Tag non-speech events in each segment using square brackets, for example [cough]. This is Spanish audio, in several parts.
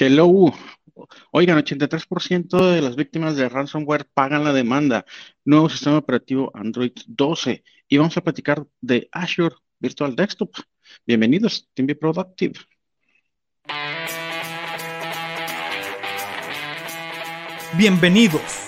Hello. Oigan, 83% de las víctimas de ransomware pagan la demanda. Nuevo sistema operativo Android 12. Y vamos a platicar de Azure Virtual Desktop. Bienvenidos, Team Be Productive. Bienvenidos.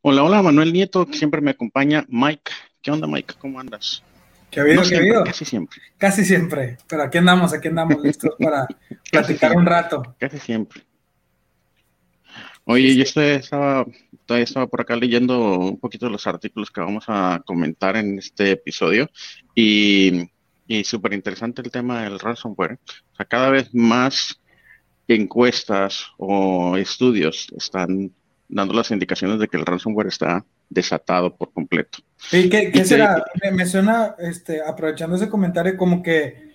Hola, hola, Manuel Nieto, que siempre me acompaña. Mike, ¿qué onda, Mike? ¿Cómo andas? ¿Qué ha habido? No ¿Qué ha siempre, habido? Casi siempre, Casi siempre. Pero aquí andamos, aquí andamos listos [laughs] para platicar un rato. casi siempre. Oye, yo estoy- estaba, todavía estaba por acá leyendo un poquito de los artículos que vamos a comentar en este episodio y, y súper interesante el tema del ransomware. O sea, cada vez más encuestas o estudios están dando las indicaciones de que el ransomware está desatado por completo. ¿Y qué, qué Y te- será? Me, me suena, este, aprovechando ese comentario, como que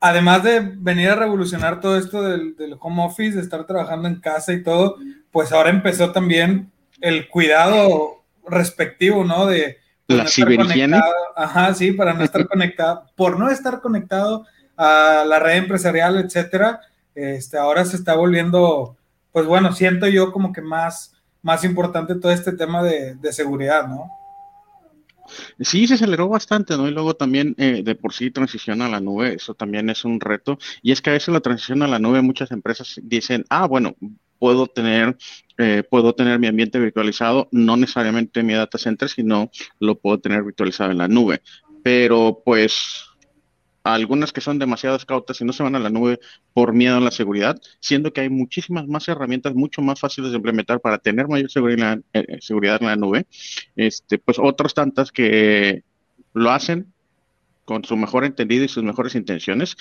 además de venir a revolucionar todo esto del, del home office, de estar trabajando en casa y todo, pues ahora empezó también el cuidado respectivo, ¿no? De pues, La no ciberhigiene. Ajá, sí, para no estar [laughs] conectado, por no estar conectado a la red empresarial, etcétera, este, ahora se está volviendo, pues bueno, siento yo como que más, más importante todo este tema de, seguridad, ¿no? Sí, se aceleró bastante, ¿no? Y luego también eh, de por sí transición a la nube, eso también es un reto. Y es que a veces la transición a la nube, muchas empresas dicen, ah, bueno, puedo tener, eh, puedo tener mi ambiente virtualizado, no necesariamente en mi data center, sino lo puedo tener virtualizado en la nube. Pero pues algunas que son demasiado cautas y no se van a la nube por miedo a la seguridad, siendo que hay muchísimas más herramientas mucho más fáciles de implementar para tener mayor seguridad, eh, seguridad en la nube. Este, pues otras tantas que lo hacen con su mejor entendido y sus mejores intenciones,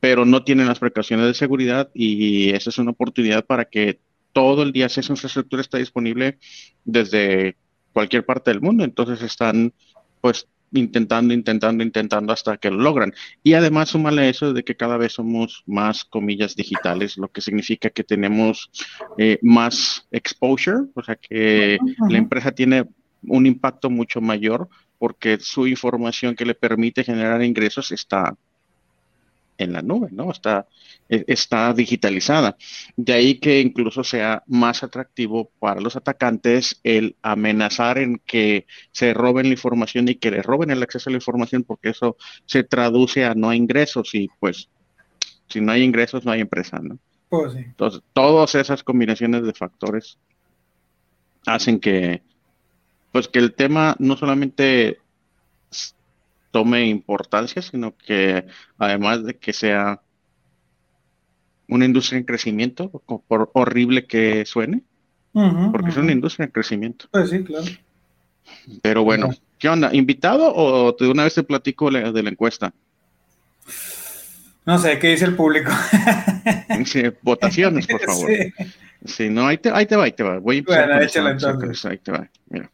pero no tienen las precauciones de seguridad y esa es una oportunidad para que todo el día esa infraestructura está disponible desde cualquier parte del mundo, entonces están pues intentando, intentando, intentando hasta que lo logran. Y además súmale eso de que cada vez somos más comillas digitales, lo que significa que tenemos eh, más exposure, o sea que la empresa tiene un impacto mucho mayor porque su información que le permite generar ingresos está en la nube, ¿no? Está, e- está digitalizada. De ahí que incluso sea más atractivo para los atacantes el amenazar en que se roben la información y que le roben el acceso a la información porque eso se traduce a no ingresos y pues si no hay ingresos no hay empresa, ¿no? Pues sí. Entonces, todas esas combinaciones de factores hacen que, pues, que el tema no solamente tome importancia, sino que además de que sea una industria en crecimiento, por horrible que suene, porque es una industria en crecimiento. Pues sí, claro. Pero bueno, Ajá. ¿qué onda? ¿Invitado o de una vez te platico la- de la encuesta? No sé, ¿qué dice el público? [laughs] Sí, votaciones, por [laughs] favor. Sí. Sí, no, ahí te, ahí te va, ahí te va. Voy a empezar Bueno, échale entonces. Ahí te va. Mira.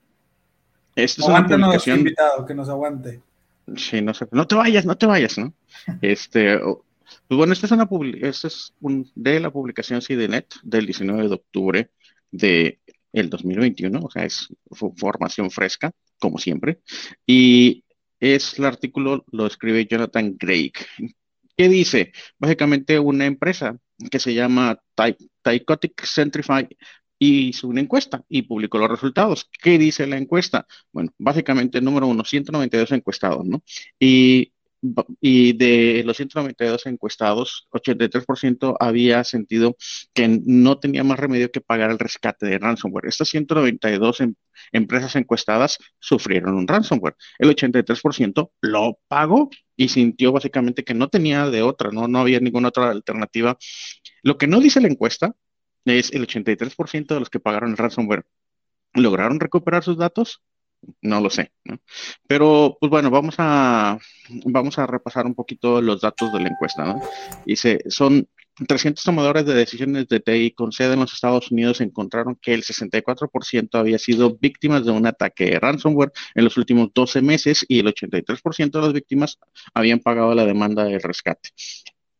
Esta es una publicación. invitado, que nos aguante. Sí, no sé. No te vayas, no te vayas, ¿no? [laughs] Este, pues bueno, esta es una este es un, de la publicación CIDENET del 19 de octubre de el 2021, o sea, es formación fresca, como siempre. Y es el artículo, lo escribe Jonathan Craig. ¿Qué dice? Básicamente una empresa que se llama Ty- Tycotic Centrify hizo una encuesta y publicó los resultados. ¿Qué dice la encuesta? Bueno, básicamente, número uno, 192 encuestados, ¿no? Y, y de los 192 encuestados, 83% había sentido que no tenía más remedio que pagar el rescate de ransomware. Estas 192 em- empresas encuestadas sufrieron un ransomware. El 83% lo pagó y sintió básicamente que no tenía de otra, ¿no? No había ninguna otra alternativa. Lo que no dice la encuesta es el 83% de los que pagaron el ransomware lograron recuperar sus datos no lo sé. Pero, pues bueno, vamos a, vamos a repasar un poquito los datos de la encuesta. ¿no? Dice, son 300 tomadores de decisiones de TI con sede en los Estados Unidos encontraron que el 64% había sido víctimas de un ataque de ransomware en los últimos 12 meses y el 83% de las víctimas habían pagado la demanda de rescate.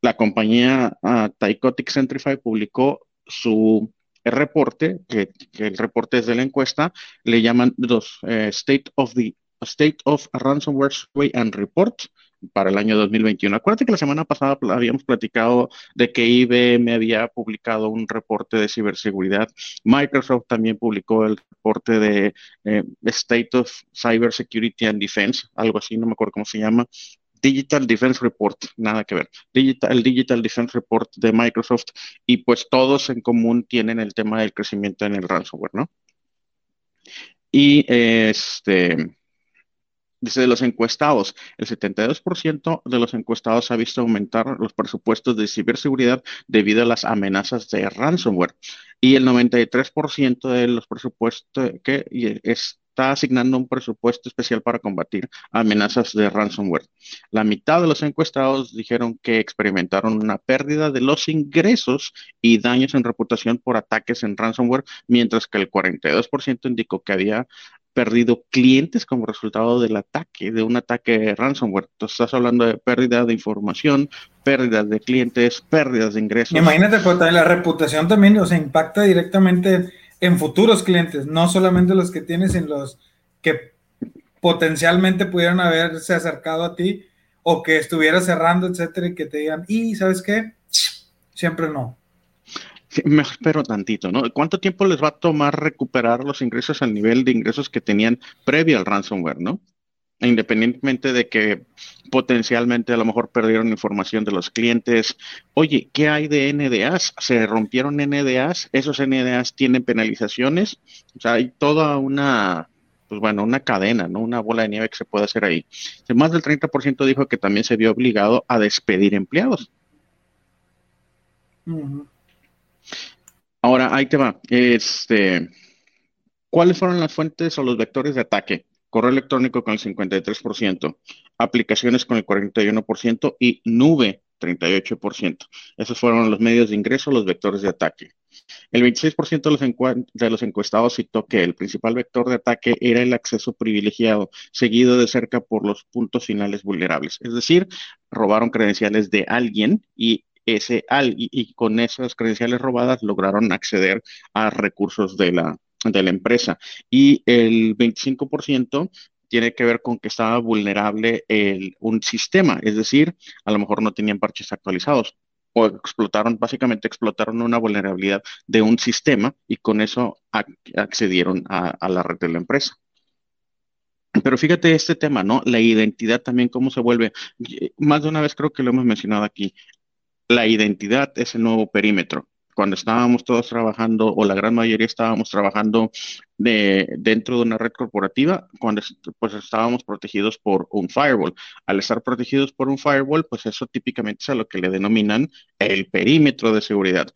La compañía uh, Tycotic Centrify publicó su reporte, que, el reporte es de la encuesta, le llaman los eh, State of the State of Ransomware Survey and Report, para el año 2021. Acuérdate que la semana pasada habíamos platicado de que IBM había publicado un reporte de ciberseguridad. Microsoft también publicó el reporte de eh, State of Cybersecurity and Defense, algo así, no me acuerdo cómo se llama. Digital Defense Report, nada que ver. Digital, el Digital Defense Report de Microsoft y pues todos en común tienen el tema del crecimiento en el ransomware, ¿no? Y este, Dice de los encuestados, el 72% de los encuestados ha visto aumentar los presupuestos de ciberseguridad debido a las amenazas de ransomware. Y el 93% de los presupuestos que está asignando un presupuesto especial para combatir amenazas de ransomware. La mitad de los encuestados dijeron que experimentaron una pérdida de los ingresos y daños en reputación por ataques en ransomware, mientras que el 42% indicó que había perdido clientes como resultado del ataque, de un ataque ransomware. Entonces estás hablando de pérdida de información, pérdidas de clientes, pérdidas de ingresos. Imagínate, pues la reputación también, o sea, impacta directamente en futuros clientes, no solamente los que tienes, en los que potencialmente pudieran haberse acercado a ti o que estuviera cerrando, etcétera, y que te digan, y sabes qué, siempre no me espero tantito, ¿no? ¿Cuánto tiempo les va a tomar recuperar los ingresos al nivel de ingresos que tenían previo al ransomware, ¿no? Independientemente de que potencialmente a lo mejor perdieron información de los clientes. Oye, ¿qué hay de NDAs? ¿Se rompieron NDAs? ¿Esos NDAs tienen penalizaciones? O sea, hay toda una, pues bueno, una cadena, ¿no? Una bola de nieve que se puede hacer ahí. Más del 30% dijo que también se vio obligado a despedir empleados. Ahora, ahí te va. Este, ¿Cuáles fueron las fuentes o los vectores de ataque? Correo electrónico con el 53%, aplicaciones con el 41% y nube 38%. Esos fueron los medios de ingreso, los vectores de ataque. El 26% de los, de los encuestados citó que el principal vector de ataque era el acceso privilegiado, seguido de cerca por los puntos finales vulnerables. Es decir, robaron credenciales de alguien y ese al, y, con esas credenciales robadas lograron acceder a recursos de la, de la empresa. Y el 25% tiene que ver con que estaba vulnerable el, un sistema, es decir, a lo mejor no tenían parches actualizados o explotaron, básicamente explotaron una vulnerabilidad de un sistema y con eso accedieron a, a la red de la empresa. Pero fíjate este tema, ¿no? La identidad también, cómo se vuelve. Más de una vez creo que lo hemos mencionado aquí la identidad es el nuevo perímetro. Cuando estábamos todos trabajando, o la gran mayoría estábamos trabajando de, dentro de una red corporativa, cuando pues estábamos protegidos por un firewall. Al estar protegidos por un firewall, pues eso típicamente es a lo que le denominan el perímetro de seguridad.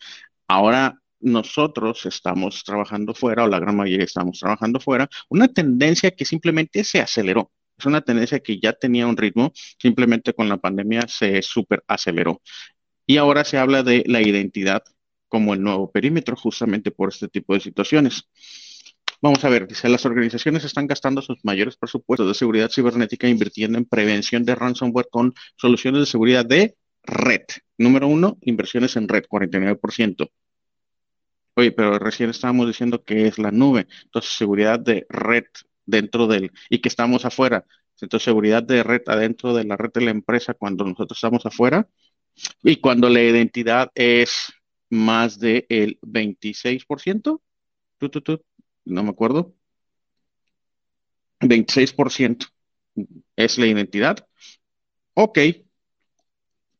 Ahora nosotros estamos trabajando fuera, o la gran mayoría estamos trabajando fuera, una tendencia que simplemente se aceleró. Es una tendencia que ya tenía un ritmo, simplemente con la pandemia se super aceleró. Y ahora se habla de la identidad como el nuevo perímetro, justamente por este tipo de situaciones. Vamos a ver, dice, las organizaciones están gastando sus mayores presupuestos de seguridad cibernética invirtiendo en prevención de ransomware con soluciones de seguridad de red. Número uno, inversiones en red, 49%. Oye, pero recién estábamos diciendo que es la nube. Entonces, seguridad de red dentro del, y que estamos afuera. Entonces, seguridad de red adentro de la red de la empresa cuando nosotros estamos afuera, y cuando la identidad es más del 26%, no me acuerdo, 26% es la identidad. Ok, eso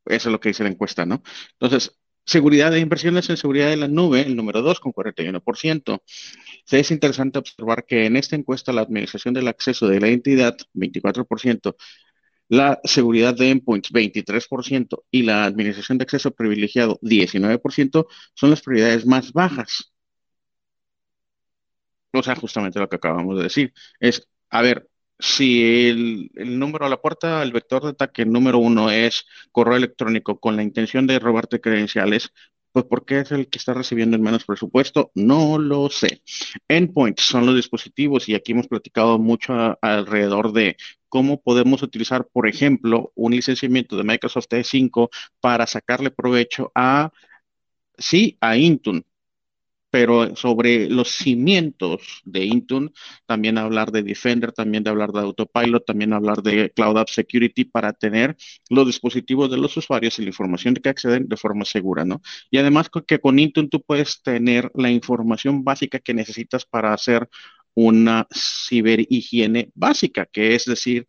es lo que dice la encuesta, ¿no? Entonces, seguridad de inversiones en seguridad de la nube, el número 2 con 41%. Es interesante observar que en esta encuesta la administración del acceso de la identidad, 24%, la seguridad de endpoints 23% y la administración de acceso privilegiado 19% son las prioridades más bajas. O sea, justamente lo que acabamos de decir. Es a ver, si el, número a la puerta, el vector de ataque número uno es correo electrónico con la intención de robarte credenciales, pues ¿por qué es el que está recibiendo el menos presupuesto? No lo sé. Endpoints son los dispositivos y aquí hemos platicado mucho alrededor de cómo podemos utilizar, por ejemplo, un licenciamiento de Microsoft E5 para sacarle provecho a, sí, a Intune pero sobre los cimientos de Intune, también hablar de Defender, también de hablar de Autopilot, también hablar de Cloud App Security para tener los dispositivos de los usuarios y la información que acceden de forma segura, ¿no? Y además que con Intune tú puedes tener la información básica que necesitas para hacer una ciberhigiene básica, que es decir,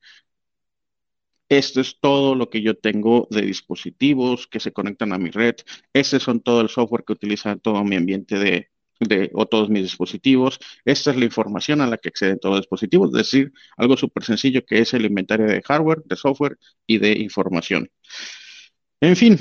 esto es todo lo que yo tengo de dispositivos que se conectan a mi red. Este son todo el software que utiliza todo mi ambiente de, de, o todos mis dispositivos. Esta es la información a la que acceden todos los dispositivos, es decir, algo súper sencillo que es el inventario de hardware, de software y de información. En fin,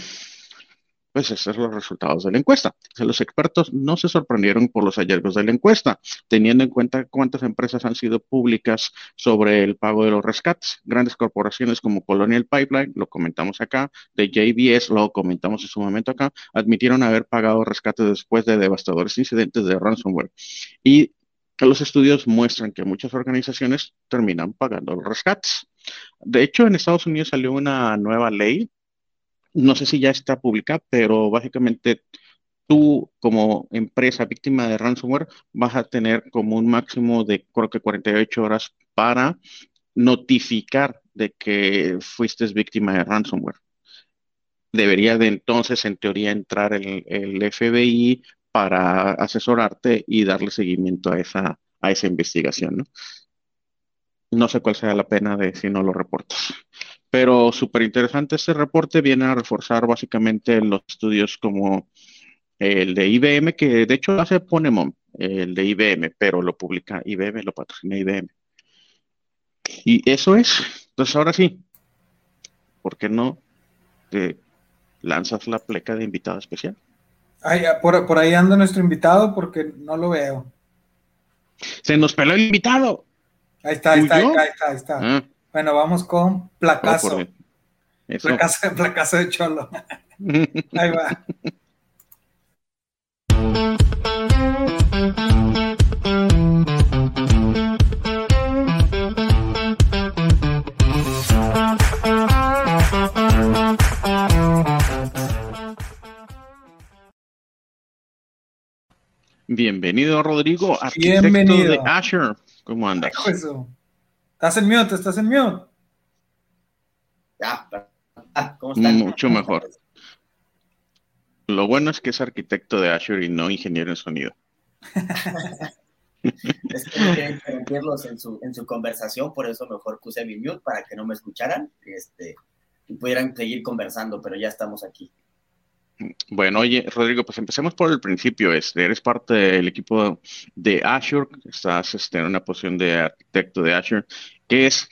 pues esos son los resultados de la encuesta. Los expertos no se sorprendieron por los hallazgos de la encuesta, teniendo en cuenta cuántas empresas han sido públicas sobre el pago de los rescates. Grandes corporaciones como Colonial Pipeline, lo comentamos acá, de JBS, lo comentamos en su momento acá, admitieron haber pagado rescates después de devastadores incidentes de ransomware. Y los estudios muestran que muchas organizaciones terminan pagando los rescates. De hecho, en Estados Unidos salió una nueva ley no sé si ya está publicada, pero básicamente tú como empresa víctima de ransomware vas a tener como un máximo de creo que 48 horas para notificar de que fuiste víctima de ransomware. Debería de entonces, en teoría, entrar el, el FBI para asesorarte y darle seguimiento a esa, a esa investigación, ¿no? No sé cuál sea la pena de si no lo reportas. Pero súper interesante este reporte, viene a reforzar básicamente los estudios como el de IBM, que de hecho hace Ponemon, el de IBM, pero lo publica IBM, lo patrocina IBM. Y eso es. Entonces ahora sí, ¿por qué no te lanzas la pleca de invitado especial? por, ahí anda nuestro invitado porque no lo veo. Se nos peló el invitado. Ahí está, ahí está, ahí está, ahí está. Ah. Bueno, vamos con placazo. placazo, [laughs] placazo de cholo. [laughs] Ahí va. Bienvenido, Rodrigo, arquitecto Bienvenido. de Azure. ¿Cómo andas? Estás en mute, estás en mute. Ya, ah, ¿cómo estás? Mucho mejor. Lo bueno es que es arquitecto de Azure y no ingeniero en sonido. [laughs] es que no quieren interrumpirlos en su, en su conversación, por eso mejor puse mi mute para que no me escucharan este, y pudieran seguir conversando, pero ya estamos aquí. Bueno, oye, Rodrigo, pues empecemos por el principio. Este, eres parte del equipo de Azure, estás este, en una posición de arquitecto de Azure. ¿Qué es,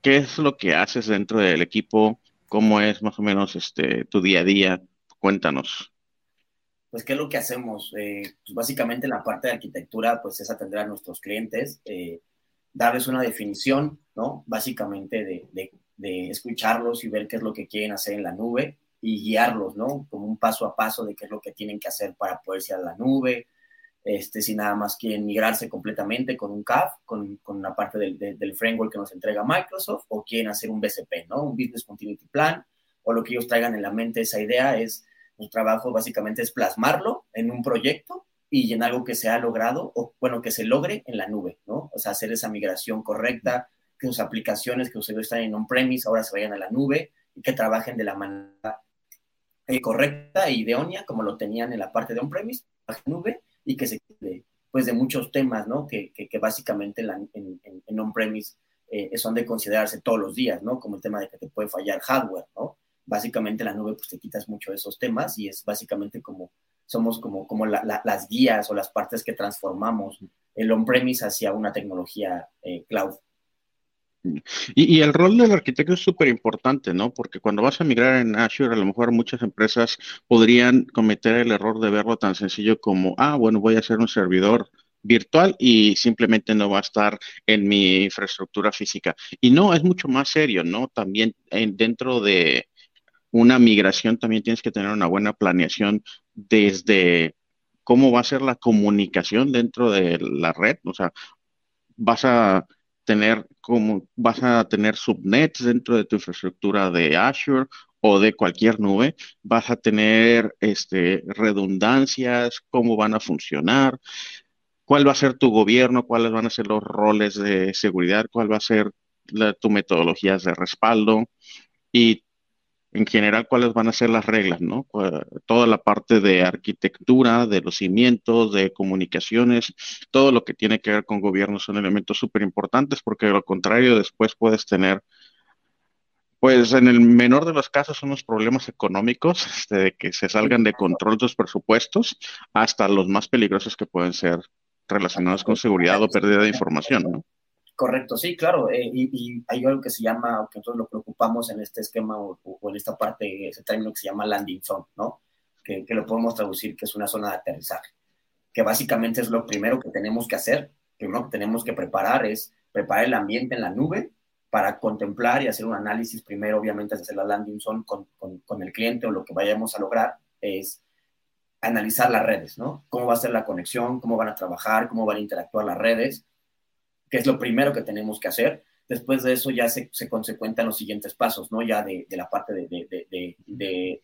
qué es lo que haces dentro del equipo? ¿Cómo es más o menos este, tu día a día? Cuéntanos. Pues, ¿qué es lo que hacemos? Eh, pues básicamente la parte de arquitectura, pues es atender a nuestros clientes, eh, darles una definición, ¿no? Básicamente de, de escucharlos y ver qué es lo que quieren hacer en la nube y guiarlos, ¿no? Como un paso a paso de qué es lo que tienen que hacer para poder ir a la nube, este, si nada más quieren migrarse completamente con un CAF, con, con una parte del, del, framework que nos entrega Microsoft, o quieren hacer un BCP, ¿no? Un Business Continuity Plan, o lo que ellos traigan en la mente, esa idea es, un trabajo básicamente es plasmarlo en un proyecto y en algo que se ha logrado, o bueno, que se logre en la nube, ¿no? O sea, hacer esa migración correcta, que sus aplicaciones que ustedes están en on-premise ahora se vayan a la nube y que trabajen de la manera eh, correcta e idónea, como lo tenían en la parte de on-premise, nube, y que se pues de muchos temas, ¿no? Que, que, básicamente en, en, on-premise eh, son de considerarse todos los días, ¿no? Como el tema de que te puede fallar hardware, ¿no? Básicamente la nube, pues te quitas mucho de esos temas y es básicamente como, somos como, como las guías o las partes que transformamos el on-premise hacia una tecnología eh, cloud. Y, el rol del arquitecto es súper importante, ¿no? Porque cuando vas a migrar en Azure, a lo mejor muchas empresas podrían cometer el error de verlo tan sencillo como, ah, bueno, voy a hacer un servidor virtual y simplemente no va a estar en mi infraestructura física. Y no, es mucho más serio, ¿no? También dentro de una migración también tienes que tener una buena planeación desde cómo va a ser la comunicación dentro de la red, o sea, vas a tener como vas a tener subnets dentro de tu infraestructura de Azure o de cualquier nube, vas a tener este, redundancias, cómo van a funcionar, cuál va a ser tu gobierno, cuáles van a ser los roles de seguridad, cuál va a ser tu metodologías de respaldo y en general cuáles van a ser las reglas, ¿no? Toda la parte de arquitectura, de los cimientos, de comunicaciones, todo lo que tiene que ver con gobierno son elementos súper importantes porque de lo contrario después puedes tener, pues en el menor de los casos, unos problemas económicos, [laughs] este, de que se salgan de control tus presupuestos, hasta los más peligrosos que pueden ser relacionados con seguridad o pérdida de información, ¿no? Correcto, sí, claro. Eh, y, hay algo que se llama, que nosotros lo preocupamos en este esquema o, en esta parte, ese término que se llama landing zone, ¿no? Que, lo podemos traducir que es una zona de aterrizaje, que básicamente es lo primero que tenemos que hacer, primero que tenemos que preparar es preparar el ambiente en la nube para contemplar y hacer un análisis primero, obviamente, de hacer la landing zone con, con, con el cliente o lo que vayamos a lograr es analizar las redes, ¿no? Cómo va a ser la conexión, cómo van a trabajar, cómo van a interactuar las redes que es lo primero que tenemos que hacer. Después de eso ya se, se consecuentan los siguientes pasos, ¿no? Ya de, de la parte de, de,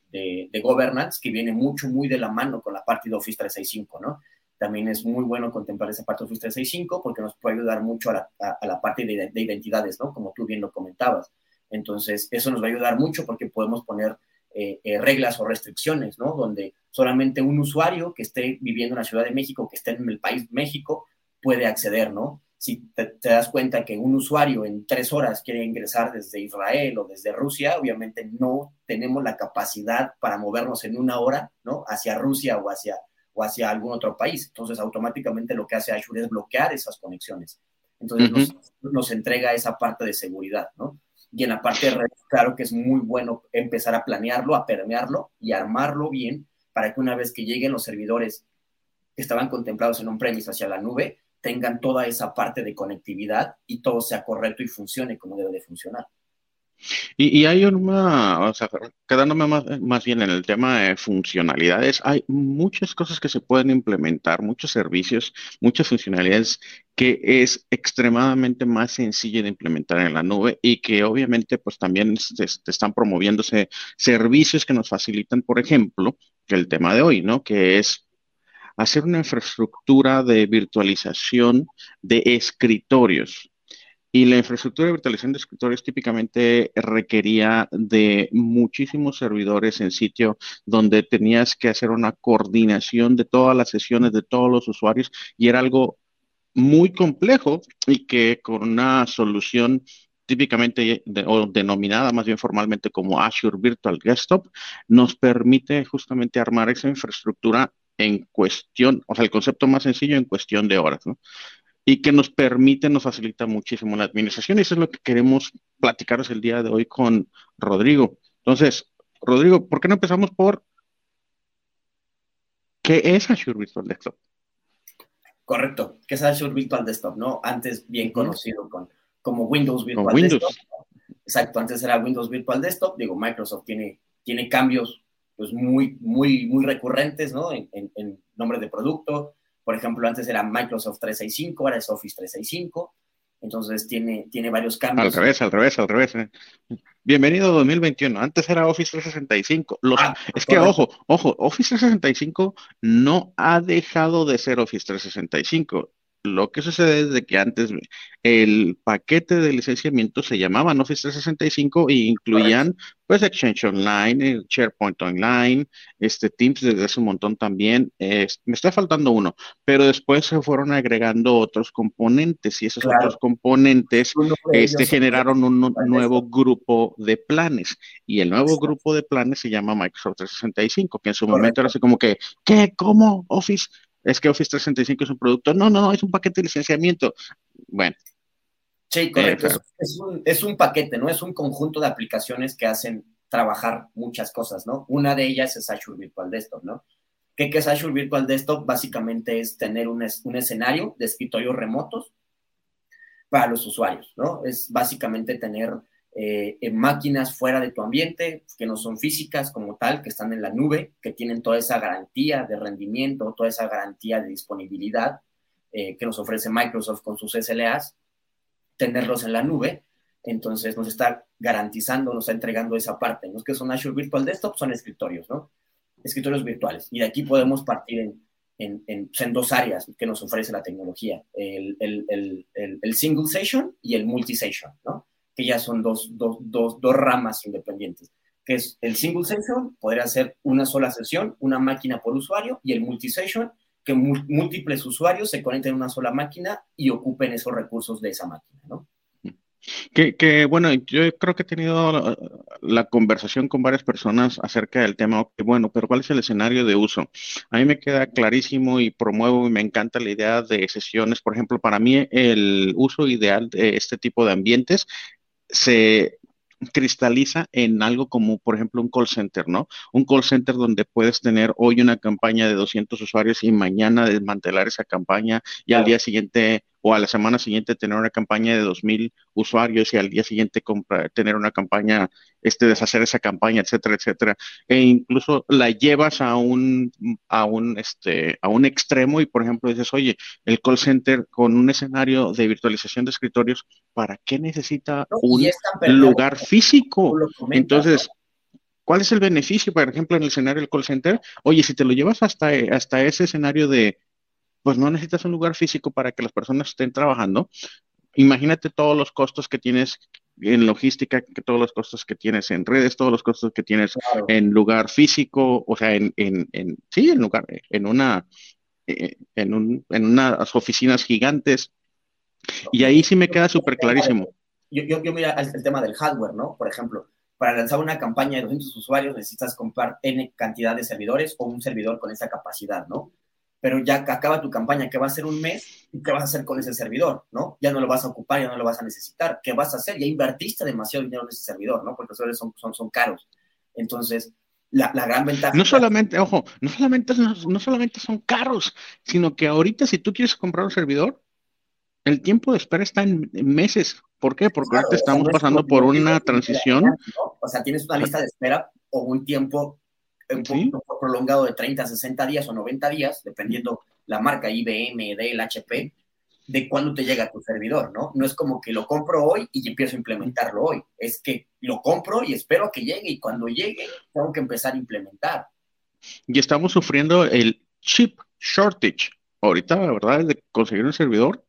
de, governance, que viene mucho, muy de la mano con la parte de Office 365, ¿no? También es muy bueno contemplar esa parte de Office 365 porque nos puede ayudar mucho a la, a, la parte de, identidades, ¿no? Como tú bien lo comentabas. Entonces, eso nos va a ayudar mucho porque podemos poner eh, eh, reglas o restricciones, ¿no? Donde solamente un usuario que esté viviendo en la Ciudad de México, que esté en el país México, puede acceder, ¿no? Si te, das cuenta que un usuario en tres horas quiere ingresar desde Israel o desde Rusia, obviamente no tenemos la capacidad para movernos en una hora, ¿no? Hacia Rusia o hacia, o hacia algún otro país. Entonces, automáticamente lo que hace Azure es bloquear esas conexiones. Entonces, nos, nos, entrega esa parte de seguridad, ¿no? Y en la parte de red, claro que es muy bueno empezar a planearlo, a permearlo y armarlo bien para que una vez que lleguen los servidores que estaban contemplados en un premise hacia la nube, tengan toda esa parte de conectividad y todo sea correcto y funcione como debe de funcionar. Y, hay una, o sea, quedándome más, bien en el tema de funcionalidades, hay muchas cosas que se pueden implementar, muchos servicios, muchas funcionalidades que es extremadamente más sencillo de implementar en la nube y que obviamente pues también están promoviéndose servicios que nos facilitan, por ejemplo, el tema de hoy, ¿no? Que es hacer una infraestructura de virtualización de escritorios. Y la infraestructura de virtualización de escritorios típicamente requería de muchísimos servidores en sitio donde tenías que hacer una coordinación de todas las sesiones de todos los usuarios y era algo muy complejo y que con una solución típicamente o denominada más bien formalmente como Azure Virtual Desktop, nos permite justamente armar esa infraestructura en cuestión, o sea, el concepto más sencillo en cuestión de horas, ¿no? Y que nos permite, nos facilita muchísimo la administración y eso es lo que queremos platicaros el día de hoy con Rodrigo. Entonces, Rodrigo, ¿por qué no empezamos por qué es Azure Virtual Desktop? Correcto, ¿qué es Azure Virtual Desktop? ¿no? Antes bien conocido con, como Windows Virtual Desktop. Exacto, antes era Windows Virtual Desktop. Digo, Microsoft tiene, tiene cambios pues muy, muy, muy recurrentes, ¿no? En, en, nombre de producto. Por ejemplo, antes era Microsoft 365, ahora es Office 365. Entonces tiene, tiene varios cambios. Al revés, al revés, al revés. ¿eh? Bienvenido 2021. Antes era Office 365. Ah, es que, ojo, ojo, Office 365 no ha dejado de ser Office 365 lo que sucede es de que antes el paquete de licenciamiento se llamaba Office 365 e incluían pues Exchange Online, SharePoint Online, este Teams desde hace un montón también. me está faltando uno, pero después se fueron agregando otros componentes y esos otros componentes este, generaron un nuevo grupo de planes y el nuevo grupo de planes se llama Microsoft 365, que en su momento era así como que, ¿qué? ¿Cómo? Office es que Office 365 es un producto. No, no, no, es un paquete de licenciamiento. Bueno. Sí, correcto. Eh, es, un, es, un, paquete, ¿no? Es un conjunto de aplicaciones que hacen trabajar muchas cosas, ¿no? Una de ellas es Azure Virtual Desktop, ¿no? ¿Qué, es Azure Virtual Desktop? Básicamente es tener un, un escenario de escritorios remotos para los usuarios, ¿no? Es básicamente tener eh, máquinas fuera de tu ambiente, que no son físicas como tal, que están en la nube, que tienen toda esa garantía de rendimiento, toda esa garantía de disponibilidad eh, que nos ofrece Microsoft con sus SLAs, tenerlos en la nube. Entonces nos está garantizando, nos está entregando esa parte. No es que son Azure Virtual Desktop, son escritorios, ¿no? Escritorios virtuales. Y de aquí podemos partir en, en, en, dos áreas que nos ofrece la tecnología, el, el, el, el single session y el multi session, ¿no? Que ya son dos, dos, dos, dos ramas independientes, que es el single session, podría ser una sola sesión, una máquina por usuario, y el multi session, que múltiples usuarios se conecten en una sola máquina y ocupen esos recursos de esa máquina, ¿no? Que, que, bueno, yo creo que he tenido la, conversación con varias personas acerca del tema, bueno, pero ¿cuál es el escenario de uso? A mí me queda clarísimo y promuevo y me encanta la idea de sesiones. Por ejemplo, para mí el uso ideal de este tipo de ambientes se cristaliza en algo como, por ejemplo, un call center, ¿no? Un call center donde puedes tener hoy una campaña de 200 usuarios y mañana desmantelar esa campaña y al día siguiente o a la semana siguiente tener una campaña de 2.000 usuarios y al día siguiente tener una campaña, este, deshacer esa campaña, etcétera, etcétera. E incluso la llevas a un, a un, este, a un extremo y, por ejemplo, dices, oye, el call center con un escenario de virtualización de escritorios, ¿para qué necesita un lugar físico? Entonces, ¿cuál es el beneficio, por ejemplo, en el escenario del call center? Oye, si te lo llevas hasta, hasta ese escenario de pues no necesitas un lugar físico para que las personas estén trabajando. Imagínate todos los costos que tienes en logística, que todos los costos que tienes en redes, todos los costos que tienes en lugar físico, o sea, en, en, en sí, en lugar, en una, eh, en, un, en unas oficinas gigantes. Y ahí sí me queda súper clarísimo. Yo, yo, yo mira el, tema del hardware, ¿no? Por ejemplo, para lanzar una campaña de 200 usuarios necesitas comprar N cantidad de servidores o un servidor con esa capacidad, ¿no? Pero ya acaba tu campaña, que va a ser un mes, ¿y qué vas a hacer con ese servidor? ¿no? Ya no lo vas a ocupar, ya no lo vas a necesitar. ¿Qué vas a hacer? Ya invertiste demasiado dinero en ese servidor, ¿no? Porque los servidores son, son, son caros. Entonces, la, la, gran ventaja. No solamente, ojo, no solamente, no, solamente son caros, sino que ahorita si tú quieres comprar un servidor, el tiempo de espera está en, meses. ¿Por qué? Porque ahorita estamos pasando por una transición. O sea, tienes una lista de espera o un tiempo un poco prolongado de 30, 60 días o 90 días, dependiendo la marca IBM, Dell, HP, de cuándo te llega tu servidor, ¿no? No es como que lo compro hoy y empiezo a implementarlo hoy. Es que lo compro y espero a que llegue y cuando llegue tengo que empezar a implementar. Y estamos sufriendo el chip shortage. Ahorita, la verdad, es de conseguir un servidor.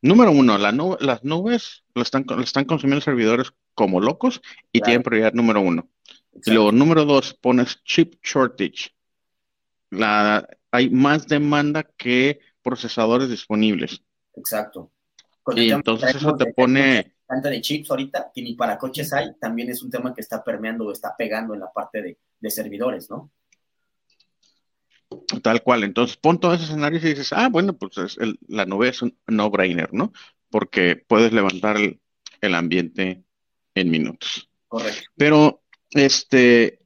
Número uno, la las nubes lo están, lo están consumiendo servidores como locos y tienen prioridad número uno. Y luego, número dos, pones chip shortage. La, hay más demanda que procesadores disponibles. Exacto. y entonces eso te pone... Tanta de chips ahorita, que ni para coches hay, también es un tema que está permeando o está pegando en la parte de, de servidores, ¿no? Tal cual. Entonces, pon todos esos escenarios y dices, ah, bueno, pues la nube es un no-brainer, ¿no? Porque puedes levantar el, el ambiente en minutos. Correcto. Pero este,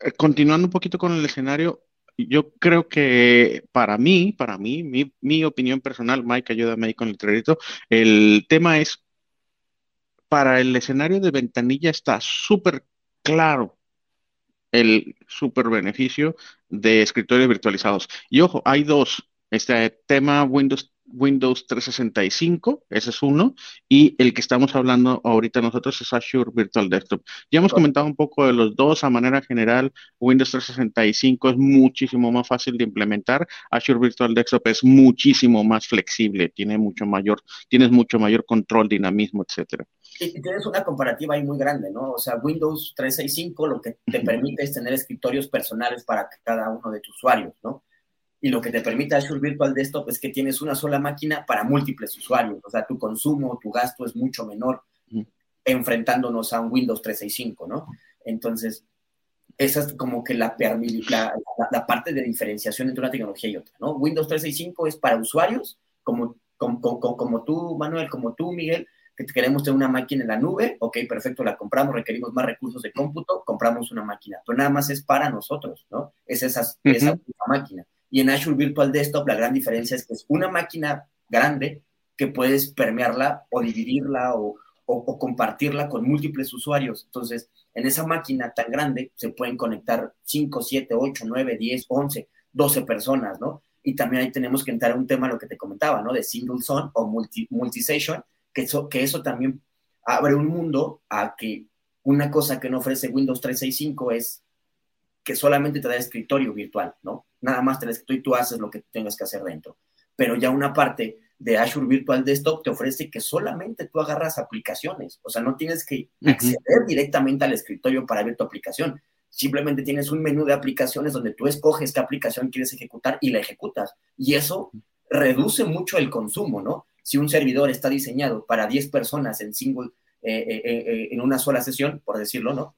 eh, continuando un poquito con el escenario, yo creo que para mí, para mí, mi, opinión personal, Mike, ayúdame ahí con el crédito, el tema es, para el escenario de ventanilla está súper claro el súper beneficio de escritorios virtualizados. Y ojo, hay dos, este tema Windows Windows 365, ese es uno, y el que estamos hablando ahorita nosotros es Azure Virtual Desktop. Ya hemos comentado un poco de los dos a manera general. Windows 365 es muchísimo más fácil de implementar. Azure Virtual Desktop es muchísimo más flexible, tiene mucho mayor, tienes mucho mayor control, dinamismo, etcétera. Y tienes una comparativa ahí muy grande, ¿no? O sea, Windows 365 lo que te permite es tener escritorios personales para cada uno de tus usuarios, ¿no? Y lo que te permite Azure Virtual Desktop es que tienes una sola máquina para múltiples usuarios, o sea, tu consumo, tu gasto es mucho menor enfrentándonos a un Windows 365, ¿no? Entonces, esa es como que la, la, la, parte de diferenciación entre una tecnología y otra, ¿no? Windows 365 es para usuarios como, como, como, como tú, Manuel, como tú, Miguel, que queremos tener una máquina en la nube, ok, perfecto, la compramos, requerimos más recursos de cómputo, compramos una máquina, pero nada más es para nosotros, ¿no? Es esa, esa máquina. Y en Azure Virtual Desktop la gran diferencia es que es una máquina grande que puedes permearla o dividirla o, compartirla con múltiples usuarios. Entonces, en esa máquina tan grande se pueden conectar 5, 7, 8, 9, 10, 11, 12 personas, ¿no? Y también ahí tenemos que entrar a un tema, lo que te comentaba, ¿no? De single zone o multi, multi-session, que eso, que eso también abre un mundo a que una cosa que no ofrece Windows 365 es que solamente te da escritorio virtual, ¿no? Nada más te da escritorio y tú haces lo que tengas que hacer dentro. Pero ya una parte de Azure Virtual Desktop te ofrece que solamente tú agarras aplicaciones, o sea, no tienes que acceder directamente al escritorio para ver tu aplicación, simplemente tienes un menú de aplicaciones donde tú escoges qué aplicación quieres ejecutar y la ejecutas. Y eso reduce mucho el consumo, ¿no? Si un servidor está diseñado para 10 personas en single, eh, eh, eh, en una sola sesión, por decirlo, ¿no?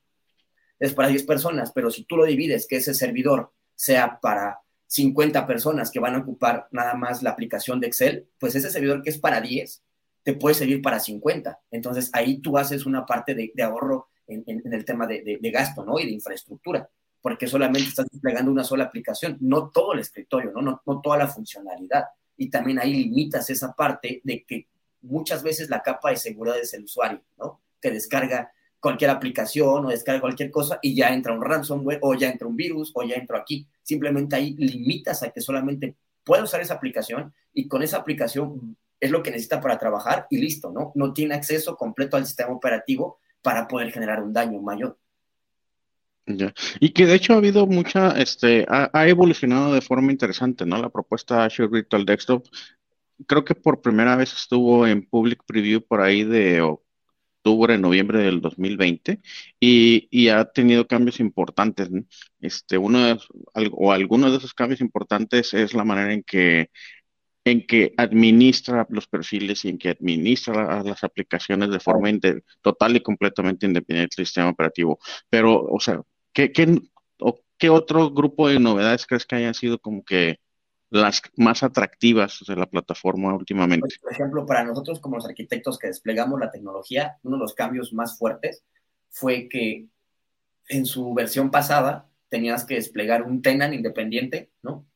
Es para 10 personas, pero si tú lo divides, que ese servidor sea para 50 personas que van a ocupar nada más la aplicación de Excel, pues ese servidor que es para 10 te puede servir para 50. Entonces ahí tú haces una parte de, ahorro en, el tema de, gasto, ¿no? Y de infraestructura, porque solamente estás desplegando una sola aplicación, no todo el escritorio, ¿no? No, no toda la funcionalidad. Y también ahí limitas esa parte de que muchas veces la capa de seguridad es el usuario, ¿no? Que descarga cualquier aplicación o descarga cualquier cosa y ya entra un ransomware o ya entra un virus o ya entra aquí. Simplemente ahí limitas a que solamente pueda usar esa aplicación y con esa aplicación es lo que necesita para trabajar y listo, ¿no? No tiene acceso completo al sistema operativo para poder generar un daño mayor. Ya. Y que de hecho ha habido mucha, este, ha, ha, evolucionado de forma interesante, ¿no? La propuesta Azure Virtual Desktop, creo que por primera vez estuvo en public preview por ahí de octubre, noviembre del 2020 y, y ha tenido cambios importantes. Este, uno de, o algunos de esos cambios importantes es la manera en que en que administra los perfiles y en que administra las aplicaciones de forma total y completamente independiente del sistema operativo. Pero, o sea, ¿qué, qué, o, ¿qué otro grupo de novedades crees que hayan sido como que las más atractivas de la plataforma últimamente? Por ejemplo, para nosotros como los arquitectos que desplegamos la tecnología, uno de los cambios más fuertes fue que en su versión pasada tenías que desplegar un tenant independiente, ¿no?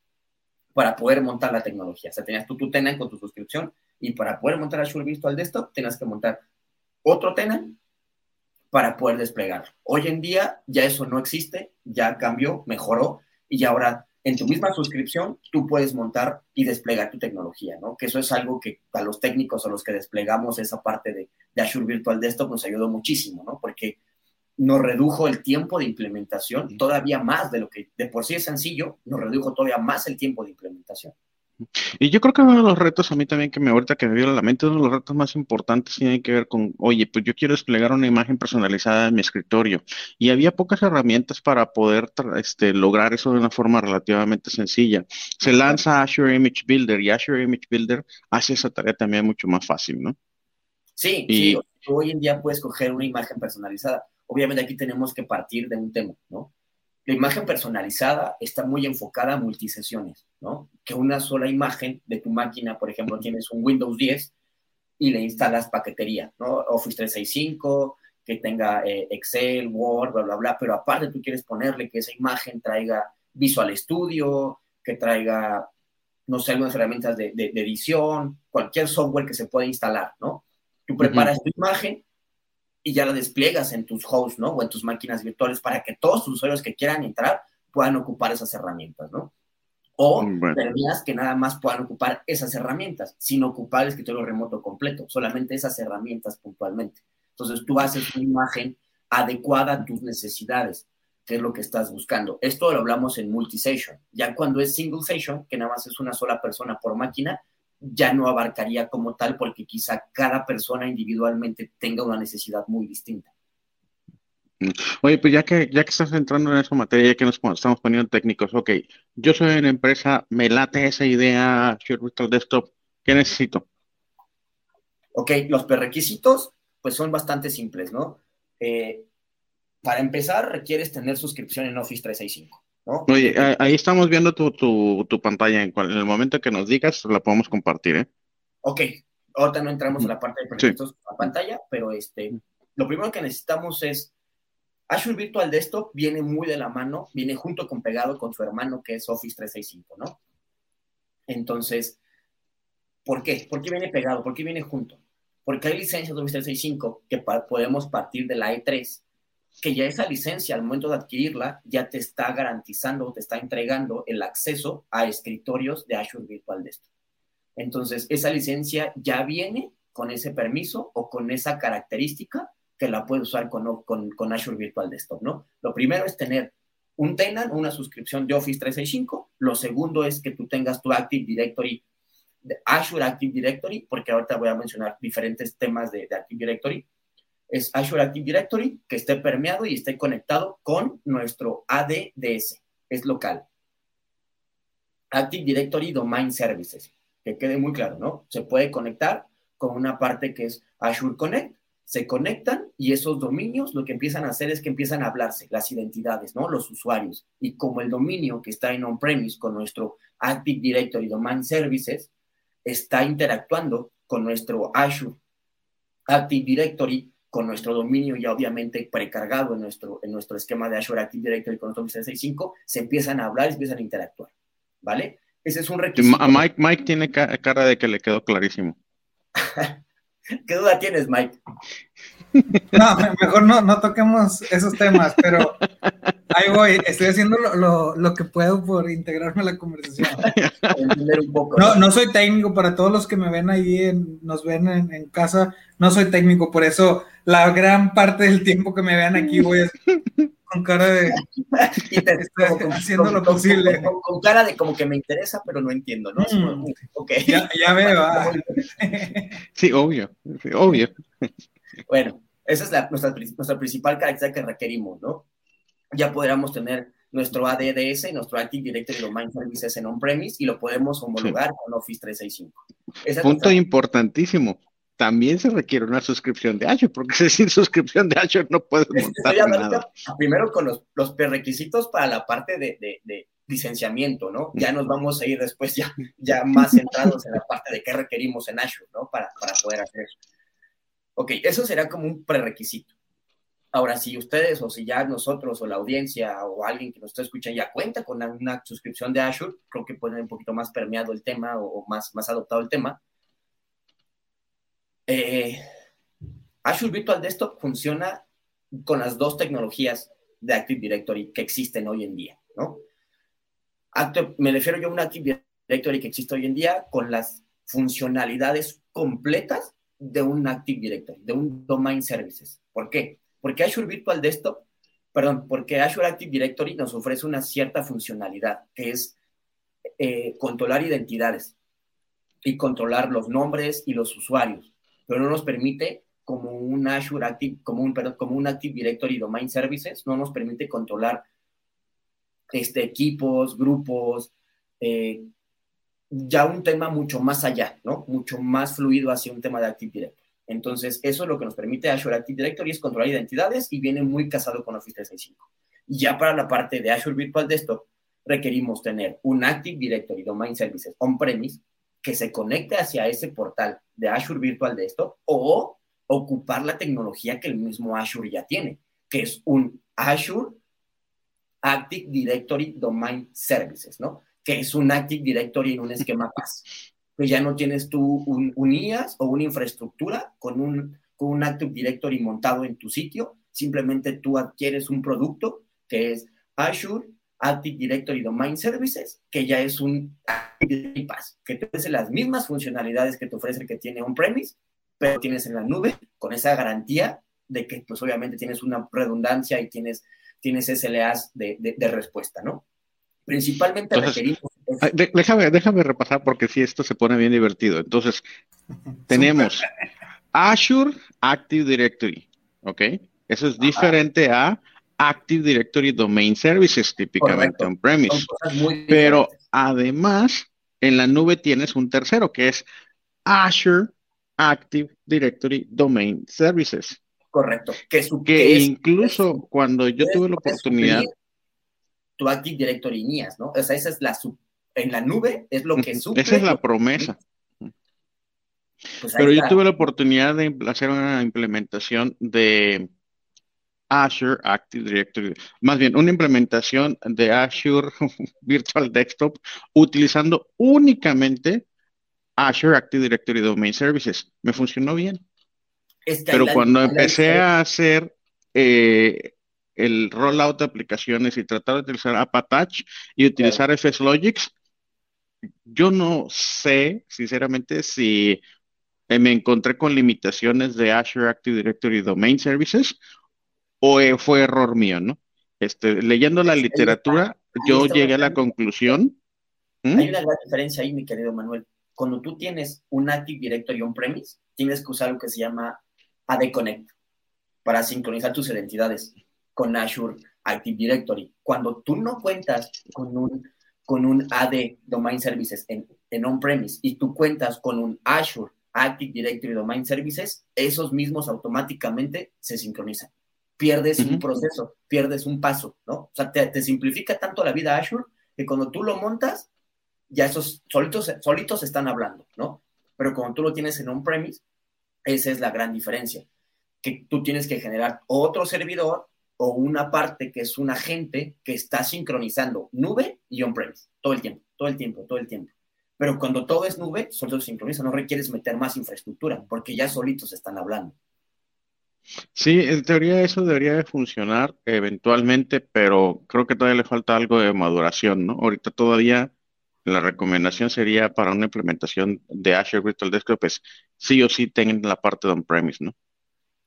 Para poder montar la tecnología. O sea, tenías tú tu tenant con tu suscripción y para poder montar Azure Virtual Desktop tenías que montar otro tenant para poder desplegar. Hoy en día ya eso no existe, ya cambió, mejoró y ahora en tu misma suscripción tú puedes montar y desplegar tu tecnología, ¿no? Que eso es algo que a los técnicos a los que desplegamos esa parte de, de Azure Virtual Desktop nos ayudó muchísimo, ¿no? Porque nos redujo el tiempo de implementación todavía más de lo que de por sí es sencillo, nos redujo todavía más el tiempo de implementación. Y yo creo que uno de los retos a mí también que me ahorita que me viene a la mente, uno de los retos más importantes tiene que ver con, oye, pues yo quiero desplegar una imagen personalizada en mi escritorio. Y había pocas herramientas para poder este, lograr eso de una forma relativamente sencilla. Se lanza Azure Image Builder y Azure Image Builder hace esa tarea también mucho más fácil, ¿no? Sí, sí. Hoy en día puedes coger una imagen personalizada. Obviamente aquí tenemos que partir de un tema, ¿no? La imagen personalizada está muy enfocada a multisesiones, ¿no? Que una sola imagen de tu máquina, por ejemplo, tienes un Windows 10 y le instalas paquetería, ¿no? Office 365, que tenga eh, Excel, Word, bla, bla, bla, pero aparte tú quieres ponerle que esa imagen traiga Visual Studio, que traiga, no sé, algunas herramientas de, edición, cualquier software que se pueda instalar, ¿no? Tú preparas tu imagen y ya la despliegas en tus hosts, ¿no? O en tus máquinas virtuales para que todos tus usuarios que quieran entrar puedan ocupar esas herramientas, ¿no? O bueno. que nada más puedan ocupar esas herramientas, sin ocupar el escritorio remoto completo, solamente esas herramientas puntualmente. Entonces tú haces una imagen adecuada a tus necesidades, que es lo que estás buscando. Esto lo hablamos en multi-session. Ya cuando es single session, que nada más es una sola persona por máquina, ya no abarcaría como tal porque quizá cada persona individualmente tenga una necesidad muy distinta. Oye, pues ya que, ya que estás entrando en esa materia, ya que nos estamos poniendo técnicos, ok, yo soy una empresa, me late esa idea, Virtual Desktop, ¿qué necesito? Ok, los prerequisitos, pues son bastante simples, ¿no? Eh, para empezar, requieres tener suscripción en Office 365. Oye, ahí estamos viendo tu, pantalla. En, el momento que nos digas, la podemos compartir, ¿eh? Ok, ahorita no entramos en la parte de proyectos sí. a pantalla, pero este, lo primero que necesitamos es Azure Virtual Desktop viene muy de la mano, viene junto con pegado con su hermano que es Office 365, ¿no? Entonces, ¿por qué? ¿Por qué viene pegado? ¿Por qué viene junto? Porque hay licencias de Office 365 que podemos partir de la E3, que ya esa licencia al momento de adquirirla ya te está garantizando, te está entregando el acceso a escritorios de Azure Virtual Desktop. Entonces, esa licencia ya viene con ese permiso o con esa característica que la puedes usar con, con, con, Azure Virtual Desktop, ¿no? Lo primero es tener un tenant, una suscripción de Office 365. Lo segundo es que tú tengas tu Active Directory, Azure Active Directory, porque ahorita voy a mencionar diferentes temas de Active Directory. Es Azure Active Directory que esté permeado y esté conectado con nuestro ADDS, es local. Active Directory Domain Services, que quede muy claro, ¿no? Se puede conectar con una parte que es Azure Connect, se conectan y esos dominios lo que empiezan a hacer es que empiezan a hablarse las identidades, ¿no? Los usuarios. Y como el dominio que está en on-premise con nuestro Active Directory Domain Services está interactuando con nuestro Azure Active Directory, con nuestro dominio ya obviamente precargado en nuestro, en nuestro esquema de Azure Active Directory con nuestro 365, se empiezan a hablar y se empiezan a interactuar, ¿vale? Ese es un requisito. Mike, Mike tiene cara de que le quedó clarísimo. [laughs] ¿Qué duda tienes, Mike? No, mejor no, no toquemos esos temas, pero ahí voy. Estoy haciendo lo, lo, lo que puedo por integrarme a la conversación. Un poco, no, no soy técnico. Para todos los que me ven ahí, en, nos ven en, en, casa, no soy técnico. Por eso, la gran parte del tiempo que me vean aquí, voy a, con cara de. y te, estoy como, haciendo como, lo posible. Con, con, cara de como que me interesa, pero no entiendo, ¿no? Mm. Okay. Ya, ya veo. Ah. [laughs] Sí, obvio, sí, obvio. Bueno, esa es la, nuestra, nuestra principal característica que requerimos, ¿no? Ya podríamos tener nuestro ADDS, nuestro Active Directory Domain Services en on-premise y lo podemos homologar sí. con Office 365. Esa Punto nuestra... importantísimo. También se requiere una suscripción de Azure, porque [laughs] sin suscripción de Azure no puedes montar nada. Primero con los, los prerequisitos para la parte de, de, de licenciamiento, ¿no? Ya nos vamos a ir después ya, ya más centrados en la parte de qué requerimos en Azure, ¿no? Para, para poder hacer eso. Ok, eso será como un prerequisito. Ahora, si ustedes o si ya nosotros o la audiencia o alguien que nos está escuchando ya cuenta con una, una suscripción de Azure, creo que pueden un poquito más permeado el tema o, más, más adoptado el tema. Eh, Azure Virtual Desktop funciona con las dos tecnologías de Active Directory que existen hoy en día, ¿no? Me refiero yo a un Active Directory que existe hoy en día con las funcionalidades completas de un Active Directory, de un Domain Services. ¿Por qué? Porque Azure Virtual Desktop, perdón, porque Azure Active Directory nos ofrece una cierta funcionalidad, que es eh, controlar identidades y controlar los nombres y los usuarios, pero no nos permite como un Azure Active, como un, perdón, como un Active Directory Domain Services, no nos permite controlar este, equipos, grupos, eh, ya un tema mucho más allá, ¿no? Mucho más fluido hacia un tema de Active Directory. Entonces, eso es lo que nos permite Azure Active Directory es controlar identidades y viene muy casado con Office 365. Y ya para la parte de Azure Virtual Desktop, requerimos tener un Active Directory Domain Services on-premise que se conecte hacia ese portal de Azure Virtual Desktop o ocupar la tecnología que el mismo Azure ya tiene, que es un Azure Active Directory Domain Services, ¿no? Que es un Active Directory en un esquema PAS. Que ya no tienes tú un, un IaaS o una infraestructura con un, con un Active Directory montado en tu sitio, simplemente tú adquieres un producto que es Azure Active Directory Domain Services, que ya es un Active PAS, que te ofrece las mismas funcionalidades que te ofrece que tiene on-premise, pero tienes en la nube con esa garantía de que pues obviamente tienes una redundancia y tienes, tienes SLAs de, de respuesta, ¿no? Principalmente Entonces, requerimos... de- déjame, déjame repasar porque si esto se pone bien divertido. Entonces, [laughs] tenemos Azure Active Directory, ¿ok? Eso es diferente a Active Directory Domain Services, típicamente on-premise. Pero además, en la nube tienes un tercero que es Azure Active Directory Domain Services, Correcto. Que, su, que es- incluso cuando yo es- tuve la oportunidad, Tu Active Directory NIAS, ¿no? O sea, esa es la sub- en la nube es lo que suple. esa es la promesa. Pues Pero yo tuve la oportunidad de hacer una implementación de Azure Active Directory, más bien una implementación de Azure [laughs] Virtual Desktop utilizando únicamente Azure Active Directory Domain Services. Me funcionó bien. Pero cuando empecé a hacer eh, el rollout de aplicaciones y tratar de utilizar AppAttach y utilizar FSLogix, yo no sé, sinceramente, si eh, me encontré con limitaciones de Azure Active Directory Domain Services o eh, fue error mío, ¿no? Este, leyendo la literatura, yo llegué a la conclusión. Hay una gran diferencia ahí, mi querido Manuel. Cuando tú tienes un Active Directory on-premise, tienes que usar lo que se llama AD Connect para sincronizar tus identidades con Azure Active Directory. Cuando tú no cuentas con un, con un AD Domain Services en, en on-premise y tú cuentas con un Azure Active Directory Domain Services, esos mismos automáticamente se sincronizan. Pierdes un proceso, pierdes un paso, ¿no? O sea, te, simplifica tanto la vida Azure que cuando tú lo montas, ya esos solitos, solitos están hablando, ¿no? Pero cuando tú lo tienes en on-premise, esa es la gran diferencia, que tú tienes que generar otro servidor o una parte que es un agente que está sincronizando nube y on-premise todo el tiempo, todo el tiempo, todo el tiempo. Pero cuando todo es nube, solo se sincroniza, no requieres meter más infraestructura, porque ya solitos están hablando. Sí, en teoría eso debería de funcionar eventualmente, pero creo que todavía le falta algo de maduración, ¿no? Ahorita todavía la recomendación sería para una implementación de Azure Virtual Desktop, pues sí o sí tengan la parte de on-premise, ¿no?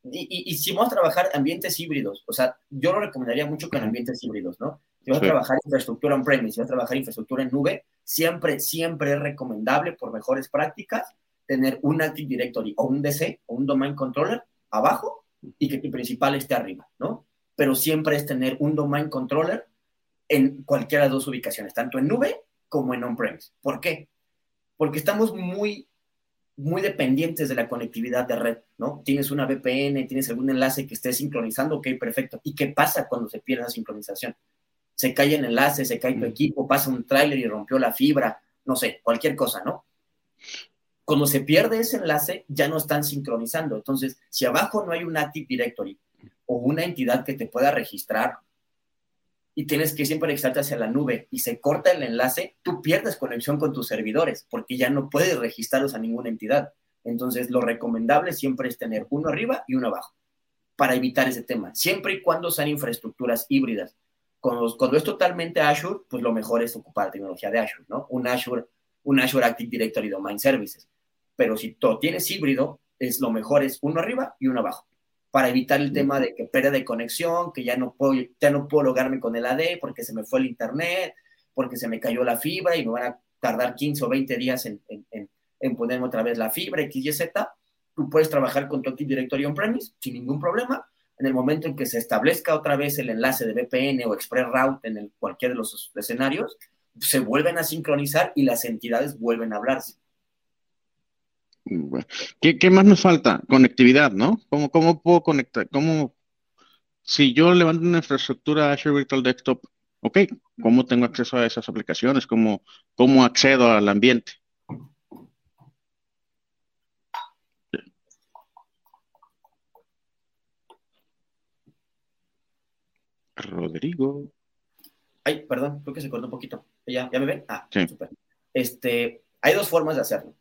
Y, si vamos a trabajar ambientes híbridos, o sea, yo lo recomendaría mucho con ambientes híbridos, ¿no? Si vas a trabajar infraestructura on-premise, si vas a trabajar infraestructura en nube, siempre, siempre es recomendable, por mejores prácticas, tener un Active Directory o un DC o un Domain Controller abajo y que tu principal esté arriba, ¿no? Pero siempre es tener un Domain Controller en cualquiera de las dos ubicaciones, tanto en nube como en on-premise. ¿Por qué? Porque estamos muy muy dependientes de la conectividad de red, ¿no? Tienes una VPN, tienes algún enlace que esté sincronizando, ok, perfecto. ¿Y qué pasa cuando se pierde la sincronización? Se cae el enlace, se cae tu equipo, pasa un tráiler y rompió la fibra, no sé, cualquier cosa, ¿no? Cuando se pierde ese enlace, ya no están sincronizando. Entonces, si abajo no hay un Active Directory o una entidad que te pueda registrar y tienes que siempre extraerte hacia la nube y se corta el enlace, tú pierdes conexión con tus servidores porque ya no puedes registrarlos a ninguna entidad. Entonces, lo recomendable siempre es tener uno arriba y uno abajo para evitar ese tema, siempre y cuando sean infraestructuras híbridas. Cuando, cuando es totalmente Azure, pues lo mejor es ocupar la tecnología de Azure, ¿no? Un Azure, un Azure Active Directory Domain Services. Pero si todo tienes híbrido, es lo mejor es uno arriba y uno abajo para evitar el tema de que pérdida de conexión, que ya no puedo, ya no puedo logarme con el AD porque se me fue el internet, porque se me cayó la fibra y me van a tardar 15 o 20 días en, en, en, ponerme otra vez la fibra X, Y, Z. Tú puedes trabajar con tu Active Directory on-premise sin ningún problema. En el momento en que se establezca otra vez el enlace de VPN o Express Route en el, cualquiera de los escenarios, se vuelven a sincronizar y las entidades vuelven a hablarse. ¿Qué, más nos falta? Conectividad, ¿no? ¿Cómo, cómo puedo conectar? ¿Cómo, si yo levanto una infraestructura Azure Virtual Desktop, ok, ¿cómo tengo acceso a esas aplicaciones? ¿Cómo, cómo accedo al ambiente? Rodrigo. Ay, perdón, creo que se cortó un poquito. ¿Ya, ya me ven? Ah, sí. super. Este, hay dos formas de hacerlo.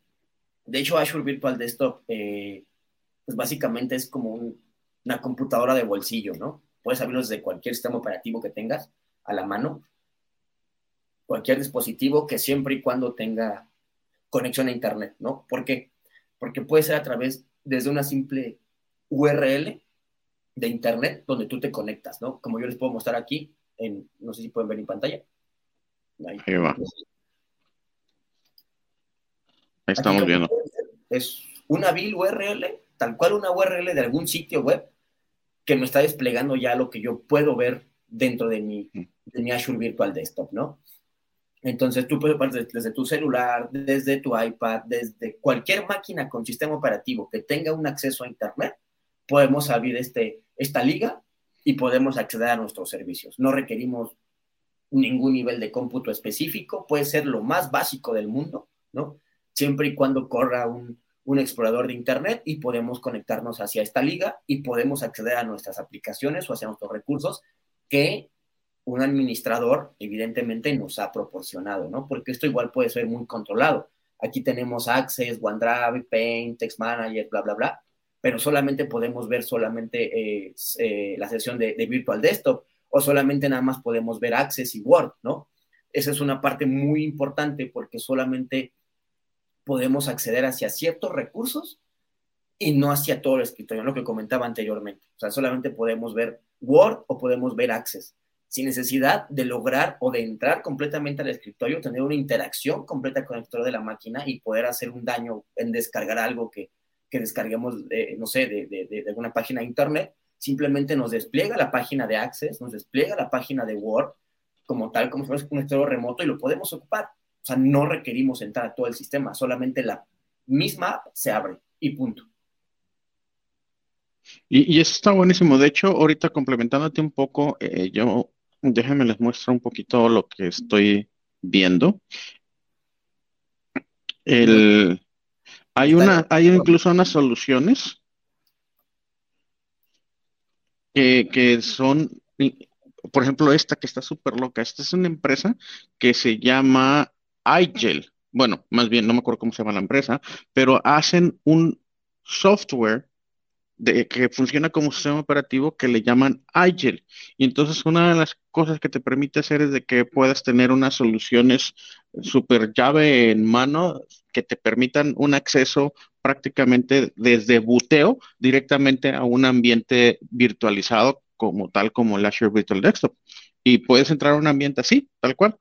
De hecho, Azure Virtual Desktop, eh, pues básicamente es como una computadora de bolsillo, ¿no? Puedes abrirlo desde cualquier sistema operativo que tengas a la mano, cualquier dispositivo que siempre y cuando tenga conexión a Internet, ¿no? ¿Por qué? Porque puede ser a través, desde una simple URL de Internet donde tú te conectas, ¿no? Como yo les puedo mostrar aquí, en, no sé si pueden ver en pantalla. Ahí va. estamos viendo es una vil URL, tal cual una URL de algún sitio web que me está desplegando ya lo que yo puedo ver dentro de mi, de mi Azure Virtual Desktop, ¿no? Entonces tú puedes desde tu celular, desde tu iPad, desde cualquier máquina con sistema operativo que tenga un acceso a Internet, podemos abrir este, esta liga y podemos acceder a nuestros servicios. No requerimos ningún nivel de cómputo específico, puede ser lo más básico del mundo, ¿no? Siempre y cuando corra un, un explorador de Internet y podemos conectarnos hacia esta liga y podemos acceder a nuestras aplicaciones o hacia nuestros recursos que un administrador evidentemente nos ha proporcionado, ¿no? Porque esto igual puede ser muy controlado. Aquí tenemos Access, OneDrive, Paint, Text Manager, bla, bla, bla, pero solamente podemos ver solamente eh, eh, la sesión de, de, Virtual Desktop o solamente nada más podemos ver Access y Word, ¿no? Esa es una parte muy importante porque solamente podemos acceder hacia ciertos recursos y no hacia todo el escritorio, lo que comentaba anteriormente. O sea, solamente podemos ver Word o podemos ver Access sin necesidad de lograr o de entrar completamente al escritorio, tener una interacción completa con el escritorio de la máquina y poder hacer un daño en descargar algo que, que descarguemos, eh, no sé, de, de, de, alguna página de internet, simplemente nos despliega la página de Access, nos despliega la página de Word, como tal, como si fuera un escritorio remoto y lo podemos ocupar. O sea, no requerimos entrar a todo el sistema, solamente la misma app se abre y punto. Y, y, eso está buenísimo. De hecho, ahorita complementándote un poco, eh, yo Déjenme les muestro un poquito lo que estoy viendo. El, hay una, hay incluso unas soluciones que, que son, por ejemplo, esta que está súper loca. Esta es una empresa que se llama iGel. Bueno, más bien, no me acuerdo cómo se llama la empresa, pero hacen un software que funciona como sistema operativo que le llaman iGel. Y entonces una de las cosas que te permite hacer es de que puedas tener unas soluciones super llave en mano que te permitan un acceso prácticamente desde buteo directamente a un ambiente virtualizado como tal como el Azure Virtual Desktop. Y puedes entrar a un ambiente así, tal cual.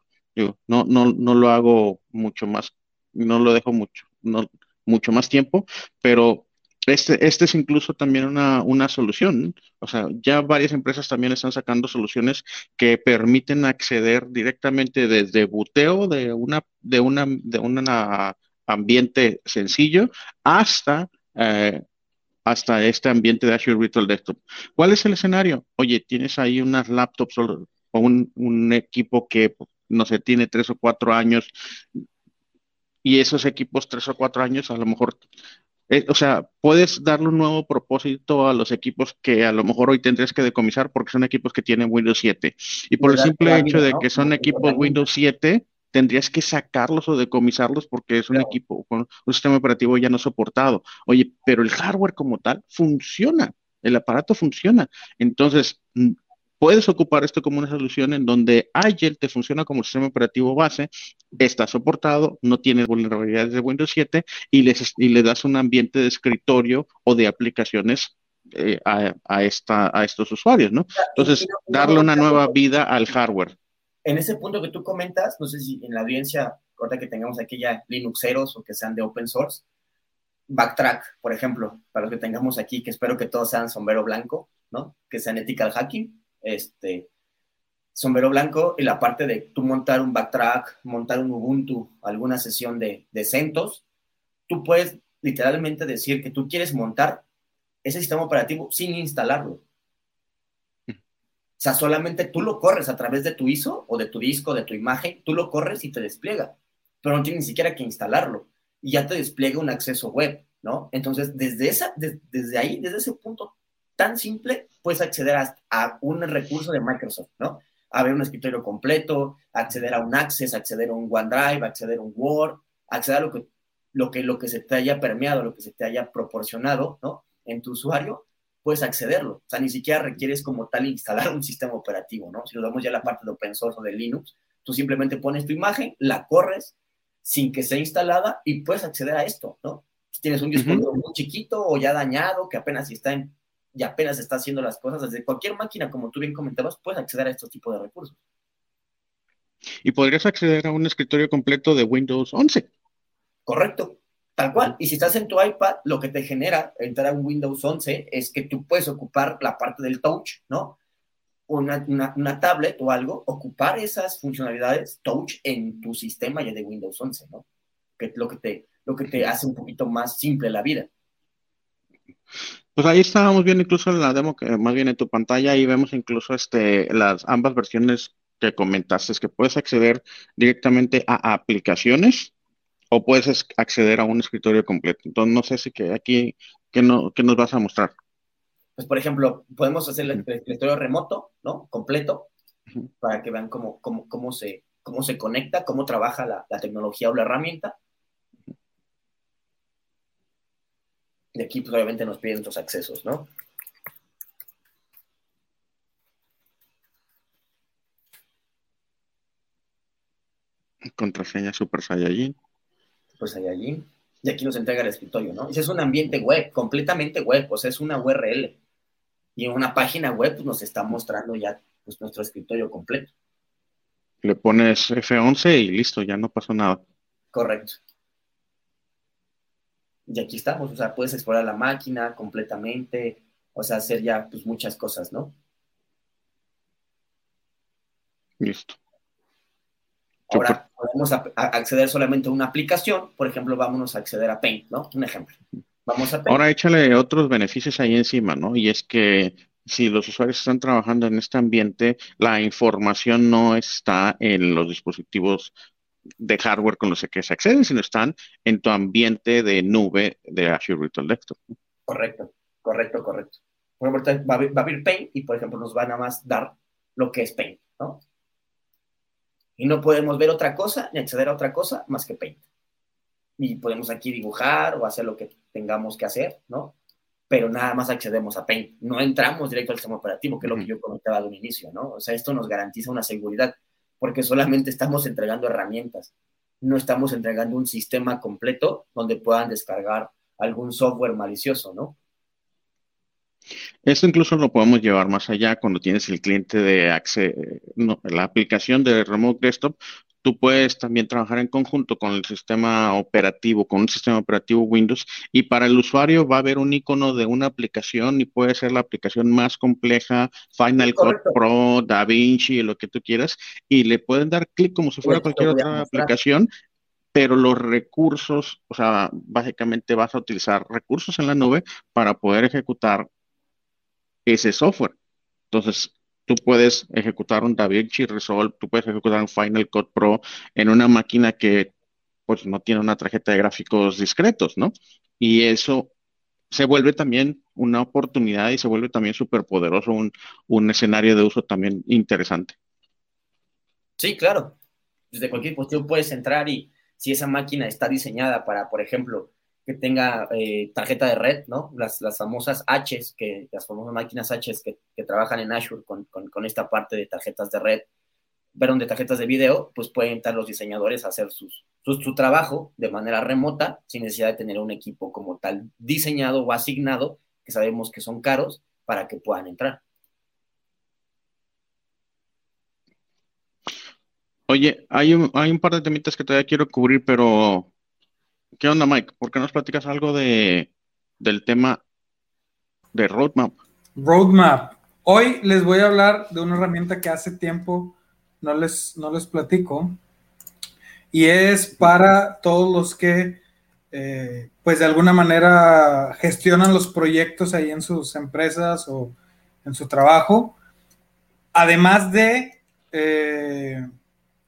No, no, no lo hago mucho más, no lo dejo mucho, no, mucho más tiempo, pero este, este es incluso también una, una solución. O sea, ya varias empresas también están sacando soluciones que permiten acceder directamente desde buteo de una, de una, de un ambiente sencillo hasta, eh, hasta este ambiente de Azure Virtual Desktop. ¿Cuál es el escenario? Oye, tienes ahí unas laptops o un, un equipo que, no sé, tiene tres o cuatro años y esos equipos tres o cuatro años a lo mejor eh, o sea, puedes darle un nuevo propósito a los equipos que a lo mejor hoy tendrías que decomisar porque son equipos que tienen Windows 7. Y por el simple hecho de que son equipos Windows 7, tendrías que sacarlos o decomisarlos porque es un equipo con un sistema operativo ya no soportado. Oye, pero el hardware como tal funciona, el aparato funciona. Entonces, Puedes ocupar esto como una solución en donde Agile te funciona como sistema operativo base, está soportado, no tiene vulnerabilidades de Windows 7 y, les, y le das un ambiente de escritorio o de aplicaciones eh, a, a, esta, a estos usuarios, ¿no? Entonces, darle una nueva vida al hardware. En ese punto que tú comentas, no sé si en la audiencia, ahorita que tengamos aquí ya Linuxeros o que sean de open source, Backtrack, por ejemplo, para los que tengamos aquí, que espero que todos sean sombrero blanco, ¿no? Que sean ethical hacking este, sombrero blanco y la parte de tú montar un backtrack, montar un Ubuntu, alguna sesión de, de CentOS, tú puedes literalmente decir que tú quieres montar ese sistema operativo sin instalarlo. O sea, solamente tú lo corres a través de tu ISO o de tu disco, de tu imagen, tú lo corres y te despliega, pero no tienes ni siquiera que instalarlo y ya te despliega un acceso web, ¿no? Entonces, desde, esa, desde ahí, desde ese punto tan simple, puedes acceder a, un recurso de Microsoft, ¿no? A ver un escritorio completo, acceder a un Access, acceder a un OneDrive, acceder a un Word, acceder a lo que, lo que, lo que se te haya permeado, lo que se te haya proporcionado, ¿no? En tu usuario, puedes accederlo. O sea, ni siquiera requieres como tal instalar [laughs] un sistema operativo, ¿no? Si nos damos ya la parte de open source o de Linux, tú simplemente pones tu imagen, la corres sin que sea instalada y puedes acceder a esto, ¿no? Si tienes un dispositivo muy chiquito o ya dañado, que apenas está en y apenas está haciendo las cosas, desde cualquier máquina, como tú bien comentabas, puedes acceder a estos tipos de recursos. Y podrías acceder a un escritorio completo de Windows 11. Correcto, tal cual. Y si estás en tu iPad, lo que te genera entrar a un Windows 11 es que tú puedes ocupar la parte del touch, ¿no? Una, una, tablet o algo, ocupar esas funcionalidades touch en tu sistema ya de Windows 11, ¿no? Que es lo que te, lo que te hace un poquito más simple la vida. Pues ahí estábamos viendo incluso en la demo que más bien en tu pantalla, ahí vemos incluso este, las ambas versiones que comentaste, es que puedes acceder directamente a aplicaciones o puedes acceder a un escritorio completo. Entonces, no sé si que aquí, ¿qué, no, nos vas a mostrar? Pues, por ejemplo, podemos hacer el escritorio remoto, ¿no? Completo, para que vean cómo, cómo, cómo, se, cómo se conecta, cómo trabaja la, la tecnología o la herramienta. Y aquí, pues, obviamente nos piden los accesos, ¿no? Contraseña Super Saiyajin. Super Saiyajin. Y aquí nos entrega el escritorio, ¿no? Ese es un ambiente web, completamente web, o sea, es una URL. Y en una página web pues, nos está mostrando ya pues, nuestro escritorio completo. Le pones F11 y listo, ya no pasó nada. Correcto. Y aquí estamos, o sea, puedes explorar la máquina completamente, o sea, hacer ya pues muchas cosas, ¿no? Listo. Ahora podemos acceder solamente a una aplicación, por ejemplo, vámonos a acceder a Paint, ¿no? Un ejemplo. Vamos a Ahora échale otros beneficios ahí encima, ¿no? Y es que si los usuarios están trabajando en este ambiente, la información no está en los dispositivos de hardware con los que se acceden, sino están en tu ambiente de nube de Azure Virtual Desktop. Correcto, correcto, correcto. Por ejemplo, va a abrir Paint y, por ejemplo, nos va a nada más dar lo que es Paint, ¿no? Y no podemos ver otra cosa ni acceder a otra cosa más que Paint. Y podemos aquí dibujar o hacer lo que tengamos que hacer, ¿no? Pero nada más accedemos a Paint. No entramos directo al sistema operativo, que es lo que yo comentaba de un inicio, ¿no? O sea, esto nos garantiza una seguridad, porque solamente estamos entregando herramientas. No estamos entregando un sistema completo donde puedan descargar algún software malicioso, ¿no? Esto incluso lo podemos llevar más allá cuando tienes el cliente de acceso, la aplicación de Remote Desktop. Tú puedes también trabajar en conjunto con el sistema operativo, con un sistema operativo Windows, y para el usuario va a haber un icono de una aplicación y puede ser la aplicación más compleja, Final Cut Pro, DaVinci, lo que tú quieras, y le pueden dar clic como si fuera cualquier otra aplicación pero los recursos, o sea, básicamente vas a utilizar recursos en la nube para poder ejecutar ese software. Entonces, tú puedes ejecutar un DaVinci Resolve, tú puedes ejecutar un Final Cut Pro en una máquina que pues no tiene una tarjeta de gráficos discretos, ¿no? Y eso se vuelve también una oportunidad y se vuelve también súper poderoso, un, un, escenario de uso también interesante. Sí, claro. Desde cualquier posición puedes entrar y si esa máquina está diseñada para, por ejemplo, que tenga eh, tarjeta de red, ¿no? Las, las famosas Hs, que, las famosas máquinas Hs que, trabajan en Azure con, con, esta parte de tarjetas de red, perdón, de tarjetas de video, pues pueden estar los diseñadores a hacer sus, su, trabajo de manera remota, sin necesidad de tener un equipo como tal diseñado o asignado, que sabemos que son caros, para que puedan entrar. Oye, hay un, hay un par de temitas que todavía quiero cubrir, pero ¿Qué onda, Mike? ¿Por qué nos platicas algo de, del tema de Roadmap? Roadmap. Hoy les voy a hablar de una herramienta que hace tiempo no les, no les platico y es para todos los que, eh, pues de alguna manera gestionan los proyectos ahí en sus empresas o en su trabajo. Además de, eh,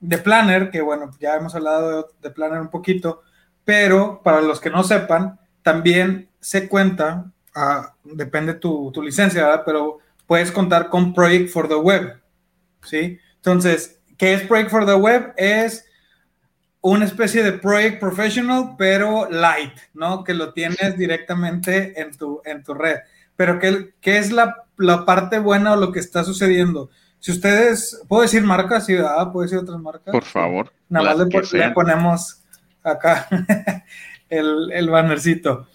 de Planner, que bueno, ya hemos hablado de, de Planner un poquito, pero para los que no sepan, también se cuenta, ah, depende tu, tu licencia, ¿verdad? pero puedes contar con Project for the Web, ¿sí? Entonces, ¿qué es Project for the Web? Es una especie de Project Professional, pero light, ¿no? Que lo tienes directamente en tu, en tu red. Pero ¿qué, qué es la, la, parte buena o lo que está sucediendo? Si ustedes, ¿puedo decir marcas? Sí, ¿verdad? ¿Puedo decir otras marcas? Por favor. Nada más le, ponemos acá [laughs] el, el bannercito.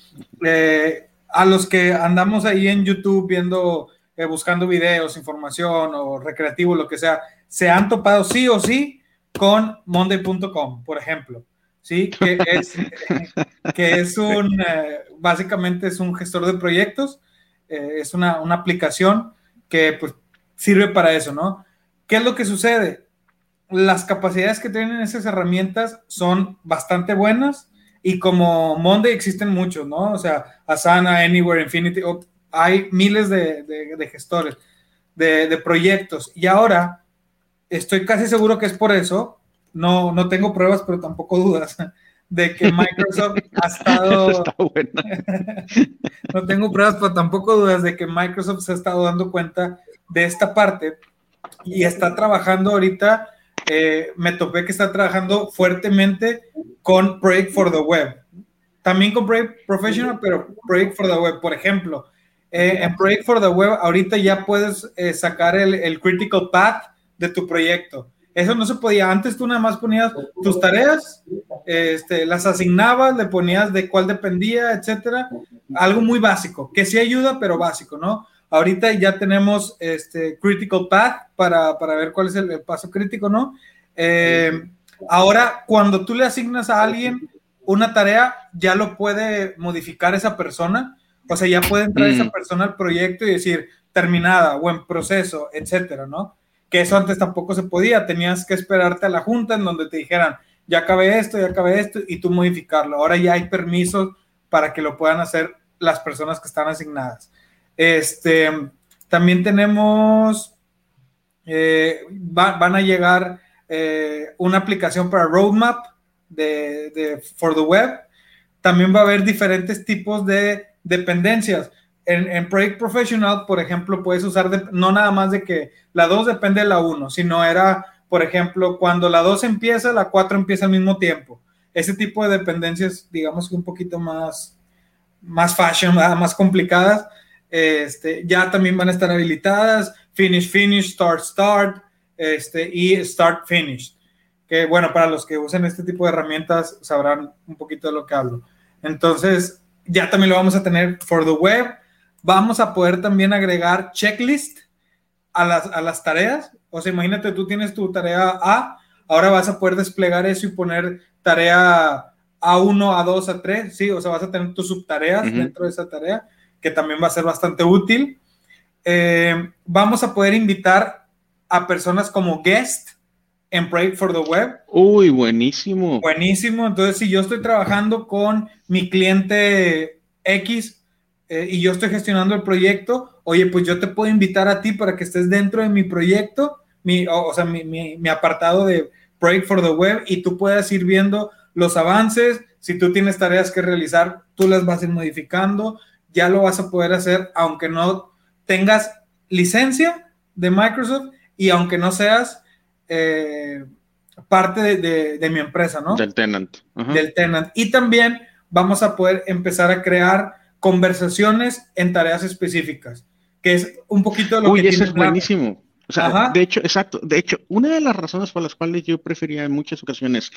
Eh, a los que andamos ahí en YouTube viendo, eh, buscando videos, información o recreativo, lo que sea, se han topado sí o sí con monday.com, por ejemplo. Sí, que es, [laughs] que es un, eh, básicamente es un gestor de proyectos, es una, una, aplicación que pues, sirve para eso, ¿no? ¿Qué es lo que sucede? Las capacidades que tienen esas herramientas son bastante buenas y como Monday existen muchos, ¿no? O sea, Asana, Anywhere, Infinity, hay miles de, gestores, de, proyectos. Y ahora estoy casi seguro que es por eso, no, no tengo pruebas, pero tampoco dudas, de que Microsoft [laughs] ha estado... [laughs] Está buena. [laughs] no tengo pruebas, pero tampoco dudas de que Microsoft se ha estado dando cuenta de esta parte y está trabajando ahorita, eh, me topé que está trabajando fuertemente con Project for the Web. También con Project Professional, pero Project for the Web, por ejemplo. Eh, en Project for the Web ahorita ya puedes eh, sacar el, critical path de tu proyecto. Eso no se podía. Antes tú nada más ponías tus tareas, este, las asignabas, le ponías de cuál dependía, etcétera. Algo muy básico, que sí ayuda, pero básico, ¿no? Ahorita ya tenemos este critical path para, para ver cuál es el, paso crítico, ¿no? Eh, ahora, cuando tú le asignas a alguien una tarea, ya lo puede modificar esa persona. O sea, ya puede entrar esa persona al proyecto y decir terminada o en proceso, etcétera, ¿no? que eso antes tampoco se podía, tenías que esperarte a la junta en donde te dijeran, ya acabé esto, ya acabé esto, y tú modificarlo. Ahora ya hay permisos para que lo puedan hacer las personas que están asignadas. Este, también tenemos, eh, van a llegar eh, una aplicación para Roadmap de, for the Web. También va a haber diferentes tipos de dependencias en, Project Professional, por ejemplo, puedes usar no nada más de que la 2 depende de la 1, sino era, por ejemplo, cuando la 2 empieza, la 4 empieza al mismo tiempo. Ese tipo de dependencias, digamos que un poquito más, más fashion, [laughs] más complicadas, este, ya también van a estar habilitadas. Finish, finish, start, start, este, y start, finish. Que bueno, para los que usen este tipo de herramientas sabrán un poquito de lo que hablo. Entonces, ya también lo vamos a tener for the web vamos a poder también agregar checklist a las, a las tareas. O sea, imagínate, tú tienes tu tarea A, ahora vas a poder desplegar eso y poner tarea A1, A2, A3, sí, o sea, vas a tener tus subtareas dentro de esa tarea, que también va a ser bastante útil. Eh, vamos a poder invitar a personas como guest en Project for the Web. Uy, buenísimo. Buenísimo. Entonces, si yo estoy trabajando con mi cliente X eh, y yo estoy gestionando el proyecto, oye, pues yo te puedo invitar a ti para que estés dentro de mi proyecto, mi, o, sea, mi, mi, apartado de Project for the Web y tú puedas ir viendo los avances. Si tú tienes tareas que realizar, tú las vas a ir modificando. Ya lo vas a poder hacer aunque no tengas licencia de Microsoft y aunque no seas eh, parte de, de, mi empresa, ¿no? Del tenant. Del tenant. Y también vamos a poder empezar a crear conversaciones en tareas específicas, que es un poquito lo que eso es buenísimo. O sea, de hecho, exacto. De hecho, una de las razones por las cuales yo prefería en muchas ocasiones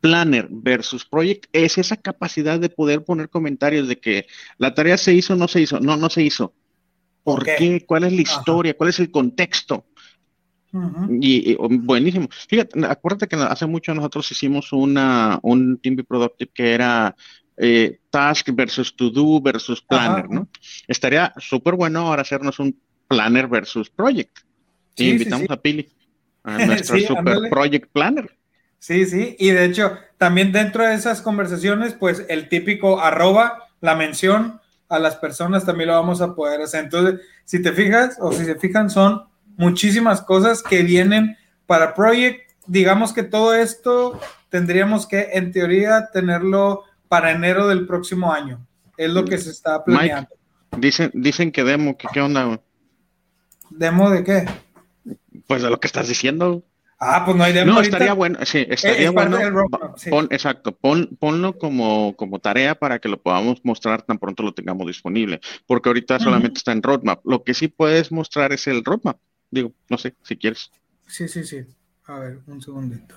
Planner versus Project es esa capacidad de poder poner comentarios de que la tarea se hizo o no se hizo. No, no se hizo. ¿Por qué? ¿Cuál es la historia? ¿Cuál es el contexto? y, buenísimo. Fíjate, acuérdate que hace mucho nosotros hicimos una, un Team Productive que era eh, task versus to do versus planner, ¿no? Estaría súper bueno ahora hacernos un planner versus project. y invitamos a Pili, a [laughs] nuestro super project planner. Sí, sí, y de hecho, también dentro de esas conversaciones, pues el típico arroba, la mención a las personas también lo vamos a poder hacer. Entonces, si te fijas o si se fijan, son muchísimas cosas que vienen para Project. Digamos que todo esto tendríamos que, en teoría, tenerlo para enero del próximo año. Es lo que se está planeando. dicen, dicen que demo, que qué onda. ¿Demo de qué? Pues de lo que estás diciendo. Ah, pues no hay demo. No, estaría bueno, sí, estaría bueno. exacto, ponlo como, como tarea para que lo podamos mostrar tan pronto lo tengamos disponible, porque ahorita solamente está en roadmap. Lo que sí puedes mostrar es el roadmap. Digo, no sé, si quieres. Sí, sí, sí. A ver, un segundito.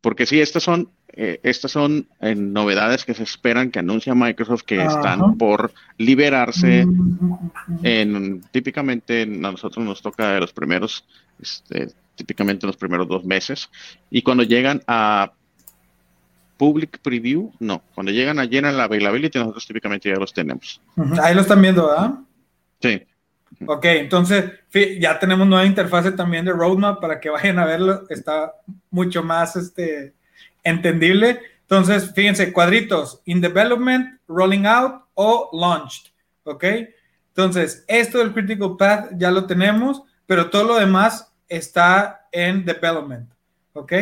Porque sí, estas son, eh, estas son eh, novedades que se esperan que anuncia Microsoft que están por liberarse. En, típicamente a nosotros nos toca de los primeros, este, típicamente los primeros dos meses. Y cuando llegan a Public Preview, no. Cuando llegan a llenar la availability, nosotros típicamente ya los tenemos. Ahí lo están viendo, ¿verdad? Sí. Ok, entonces ya tenemos nueva interfase también de roadmap para que vayan a verlo. Está mucho más este, entendible. Entonces, fíjense, cuadritos, in development, rolling out o launched. Ok, entonces esto del critical path ya lo tenemos, pero todo lo demás está en development. Ok,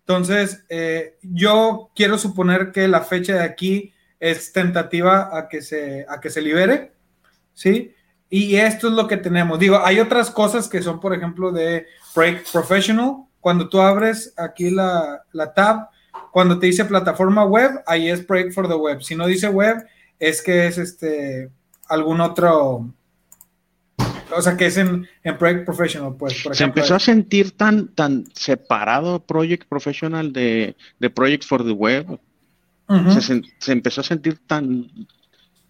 Entonces, eh, yo quiero suponer que la fecha de aquí es tentativa a que se, a que se libere, ¿sí? Y esto es lo que tenemos. Digo, hay otras cosas que son, por ejemplo, de Break Professional. Cuando tú abres aquí la, la tab, cuando te dice plataforma web, ahí es Break for the Web. Si no dice web, es que es este algún otro, o sea, que es en, en Project Professional, pues. Por se empezó a sentir tan, tan separado Project Professional de, de Project for the Web. se, se, empezó a sentir tan,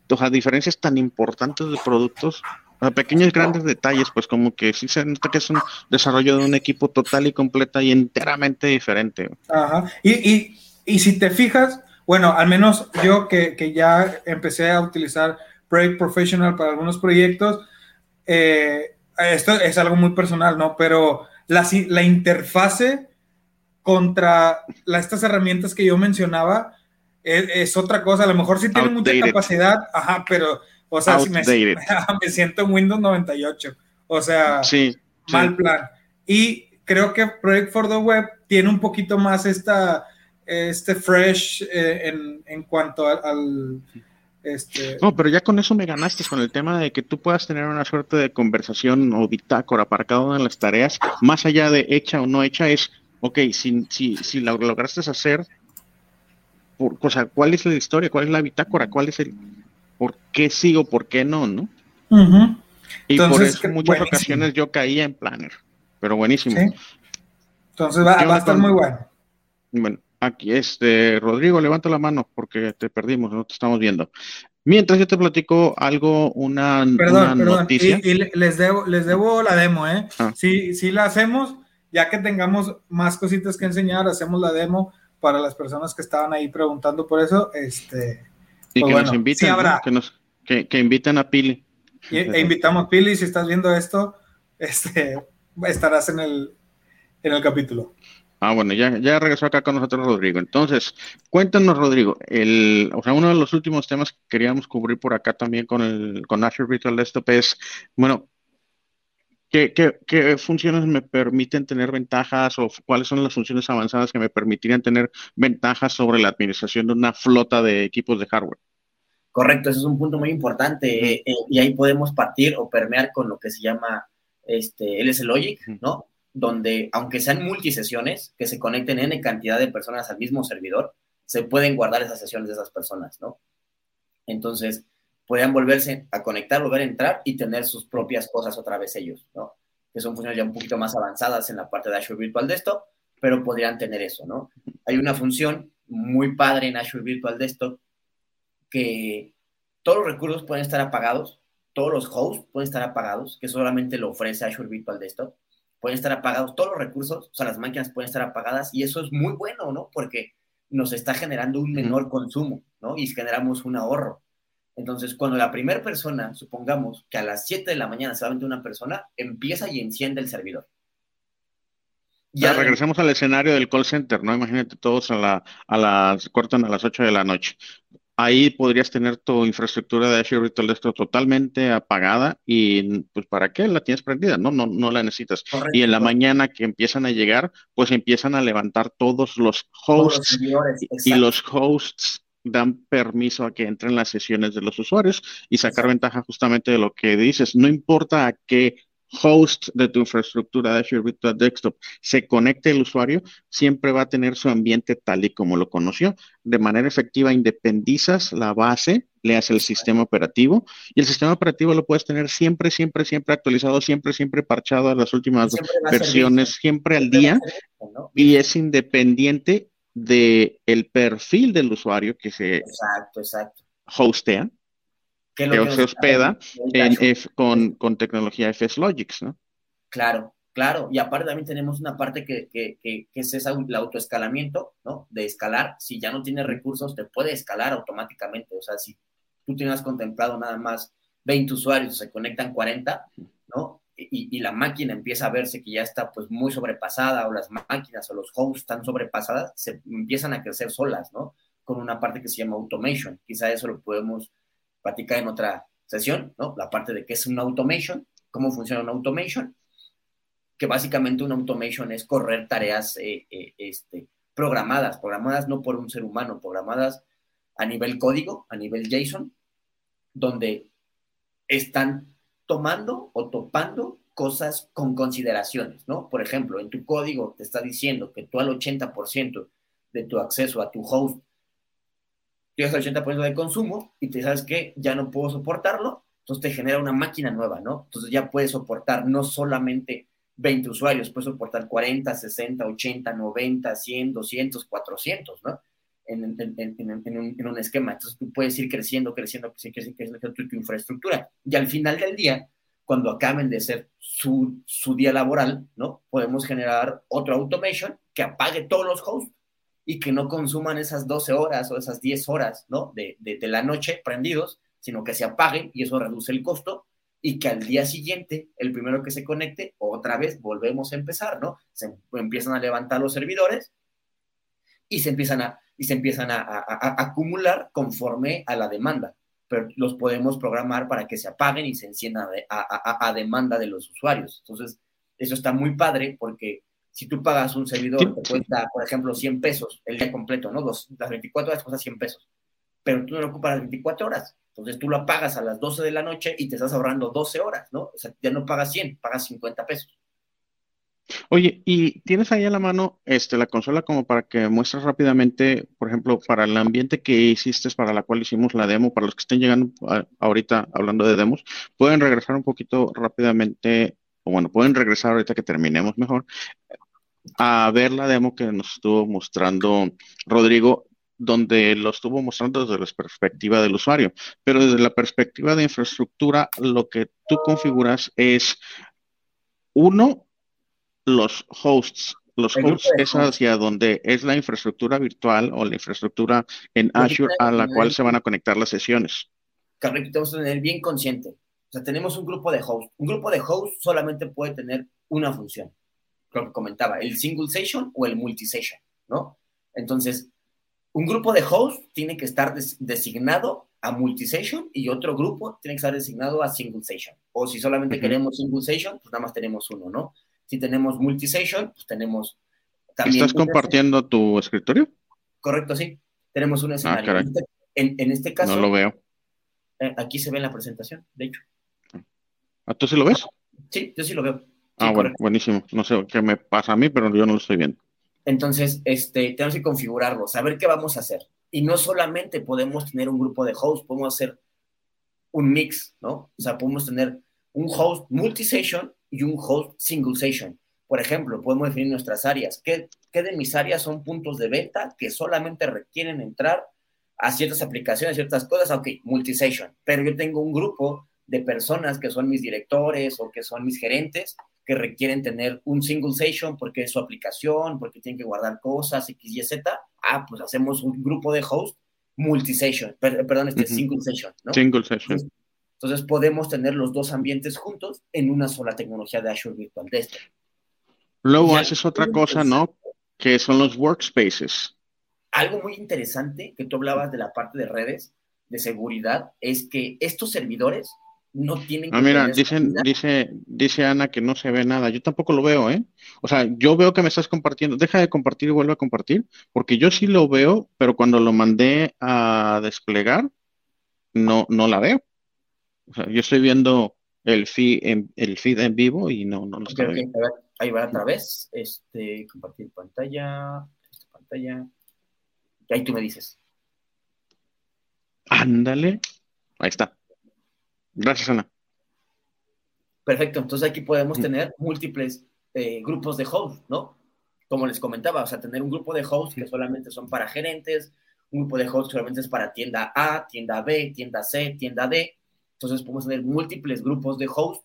o sea, diferencias tan importantes de productos, pequeños grandes detalles, pues como que sí se nota que es un desarrollo de un equipo total y completa y enteramente diferente. Ajá. Y, y, y si te fijas, bueno, al menos yo que, que ya empecé a utilizar Project Professional para algunos proyectos, eh, esto es algo muy personal, ¿no? Pero la, la interfase contra estas herramientas que yo mencionaba es, otra cosa. A lo mejor sí tiene mucha capacidad, ajá, pero, o sea, me, [laughs] me, siento en Windows 98. O sea, mal plan. Y creo que Project for the Web tiene un poquito más esta, este fresh eh, en, en, cuanto al este... No, pero ya con eso me ganaste con el tema de que tú puedas tener una suerte de conversación o bitácora para cada una de las tareas, más allá de hecha o no hecha, es, ok, si, si, si lo lograste hacer, por, o sea, ¿cuál es la historia? ¿Cuál es la bitácora? ¿Cuál es el, por qué sí o por qué no? ¿no? Y por eso en muchas ocasiones yo caía en Planner, pero buenísimo. Entonces va, va a estar muy bueno. Bueno, Aquí, este, Rodrigo, levanta la mano porque te perdimos, no te estamos viendo. Mientras yo te platico algo, una, perdón, perdón. noticia. Y, les, debo, les debo la demo, ¿eh? Ah. Sí, sí la hacemos, ya que tengamos más cositas que enseñar, hacemos la demo para las personas que estaban ahí preguntando por eso. Este, y pues que nos inviten, que, nos, que, que, inviten a Pili. e invitamos a Pili, si estás viendo esto, este, [laughs] estarás en el, en el capítulo. Ah, bueno, ya, ya regresó acá con nosotros Rodrigo. Entonces, cuéntanos, Rodrigo, el, o sea, uno de los últimos temas que queríamos cubrir por acá también con el con Azure Virtual Desktop es, bueno, ¿qué, qué, funciones me permiten tener ventajas o cuáles son las funciones avanzadas que me permitirían tener ventajas sobre la administración de una flota de equipos de hardware? Correcto, ese es un punto muy importante eh, y ahí podemos partir o permear con lo que se llama este LS Logic, ¿no? donde, aunque sean multisesiones, que se conecten N cantidad de personas al mismo servidor, se pueden guardar esas sesiones de esas personas, ¿no? Entonces, podrían volverse a conectar, volver a entrar y tener sus propias cosas otra vez ellos, ¿no? Que son funciones ya un poquito más avanzadas en la parte de Azure Virtual Desktop, pero podrían tener eso, ¿no? Hay una función muy padre en Azure Virtual Desktop que todos los recursos pueden estar apagados, todos los hosts pueden estar apagados, que solamente lo ofrece Azure Virtual Desktop pueden estar apagados todos los recursos, o sea, las máquinas pueden estar apagadas y eso es muy bueno, ¿no? Porque nos está generando un menor consumo, ¿no? Y generamos un ahorro. Entonces, cuando la primera persona, supongamos que a las 7 de la mañana se va a una persona, empieza y enciende el servidor. Ya regresamos al escenario del call center, ¿no? Imagínate todos a, la, a las, cortan a las 8 de la noche ahí podrías tener tu infraestructura de Azure Virtual Desktop totalmente apagada y pues para qué la tienes prendida, no, no, no la necesitas. y en la mañana que empiezan a llegar, pues empiezan a levantar todos los hosts y los hosts dan permiso a que entren las sesiones de los usuarios y sacar ventaja justamente de lo que dices. No importa a qué host de tu infraestructura de Azure Virtual Desktop se conecte el usuario, siempre va a tener su ambiente tal y como lo conoció. De manera efectiva, independizas la base, le hace el sistema operativo y el sistema operativo lo puedes tener siempre, siempre, siempre actualizado, siempre, siempre parchado a las últimas versiones, siempre al día y es independiente del el perfil del usuario que se exacto, exacto. hostea que, se hospeda con, con, tecnología FS Logics, ¿no? Claro, claro. Y aparte también tenemos una parte que, que, que, es el autoescalamiento, ¿no? De escalar. Si ya no tienes recursos, te puede escalar automáticamente. O sea, si tú tienes contemplado nada más 20 usuarios, se conectan 40, ¿no? Y, la máquina empieza a verse que ya está pues muy sobrepasada o las máquinas o los hosts están sobrepasadas, se empiezan a crecer solas, ¿no? Con una parte que se llama automation. Quizá eso lo podemos platicar en otra sesión, ¿no? La parte de qué es un automation, cómo funciona un automation, que básicamente un automation es correr tareas eh, eh, este, programadas, programadas no por un ser humano, programadas a nivel código, a nivel JSON, donde están tomando o topando cosas con consideraciones, ¿no? Por ejemplo, en tu código te está diciendo que tú al 80% de tu acceso a tu host tienes el 80% de consumo y te sabes que ya no puedo soportarlo, entonces te genera una máquina nueva, ¿no? Entonces ya puedes soportar no solamente 20 usuarios, puedes soportar 40, 60, 80, 90, 100, 200, 400, ¿no? En, un, esquema. Entonces tú puedes ir creciendo, creciendo, creciendo, creciendo, tu, infraestructura. Y al final del día, cuando acaben de ser su, su día laboral, ¿no? Podemos generar otro automation que apague todos los hosts y que no consuman esas 12 horas o esas 10 horas, ¿no? De, de, de la noche prendidos, sino que se apaguen y eso reduce el costo y que al día siguiente, el primero que se conecte, otra vez volvemos a empezar, ¿no? Se empiezan a levantar los servidores y se empiezan a, y se empiezan a, acumular conforme a la demanda, pero los podemos programar para que se apaguen y se enciendan a, demanda de los usuarios. Entonces, eso está muy padre porque si tú pagas un servidor te cuesta, por ejemplo, 100 pesos el día completo, ¿no? las 24 horas cuesta 100 pesos, pero tú no lo ocupas las 24 horas. Entonces tú lo pagas a las 12 de la noche y te estás ahorrando 12 horas, ¿no? O sea, ya no pagas 100, pagas 50 pesos. Oye, ¿y tienes ahí a la mano este, la consola como para que muestres rápidamente, por ejemplo, para el ambiente que hiciste, para la cual hicimos la demo, para los que estén llegando ahorita hablando de demos, pueden regresar un poquito rápidamente, o bueno, pueden regresar ahorita que terminemos mejor, a ver la demo que nos estuvo mostrando Rodrigo donde lo estuvo mostrando desde la perspectiva del usuario, pero desde la perspectiva de infraestructura, lo que tú configuras es, uno, los hosts. Los hosts es hacia donde es la infraestructura virtual o la infraestructura en Azure a la cual se van a conectar las sesiones. Correcto, tenemos que tener bien consciente. O sea, tenemos un grupo de hosts. Un grupo de hosts solamente puede tener una función. Lo que comentaba, el single session o el multi session, ¿no? Entonces, un grupo de hosts tiene que estar designado a multisession y otro grupo tiene que estar designado a single session. O si solamente queremos single session, pues nada más tenemos uno, ¿no? Si tenemos multisession, pues tenemos también... ¿Estás compartiendo tu escritorio? Correcto, sí. Tenemos un ah, escenario. Este, en, este, caso... No lo veo. Eh, aquí se ve en la presentación, de hecho. ¿Ah, tú sí lo ves? Sí, yo sí lo veo. ah, bueno, buenísimo. No sé qué me pasa a mí, pero yo no lo estoy viendo. Entonces, este, tenemos que configurarlo, saber qué vamos a hacer. Y no solamente podemos tener un grupo de hosts, podemos hacer un mix, ¿no? O sea, podemos tener un host multi-session y un host single session. Por ejemplo, podemos definir nuestras áreas. ¿Qué, ¿Qué, de mis áreas son puntos de venta que solamente requieren entrar a ciertas aplicaciones, ciertas cosas? Ok, multi-session. Pero yo tengo un grupo de personas que son mis directores o que son mis gerentes que requieren tener un single session porque es su aplicación, porque tienen que guardar cosas, X, Y, Z. Ah, pues hacemos un grupo de host multi-session, perdón, este single session, ¿no? Single session. Entonces, podemos tener los dos ambientes juntos en una sola tecnología de Azure Virtual Desktop. Luego haces otra cosa, ¿no? Que son los workspaces. Algo muy interesante que tú hablabas de la parte de redes, de seguridad, es que estos servidores no tienen ah, mira, dicen, dice, dice Ana que no se ve nada. Yo tampoco lo veo, ¿eh? O sea, yo veo que me estás compartiendo. Deja de compartir y vuelve a compartir, porque yo sí lo veo, pero cuando lo mandé a desplegar, no, no la veo. O sea, yo estoy viendo el feed en, el feed en vivo y no, no lo estoy viendo. Ahí va otra vez. Este, compartir pantalla, esta pantalla. Y ahí tú me dices. Ándale. Ahí está. Gracias, Ana. Perfecto, entonces aquí podemos mm. tener múltiples eh, grupos de hosts, ¿no? Como les comentaba, o sea, tener un grupo de hosts que solamente son para gerentes, un grupo de hosts que solamente es para tienda A, tienda B, tienda C, tienda D. Entonces podemos tener múltiples grupos de hosts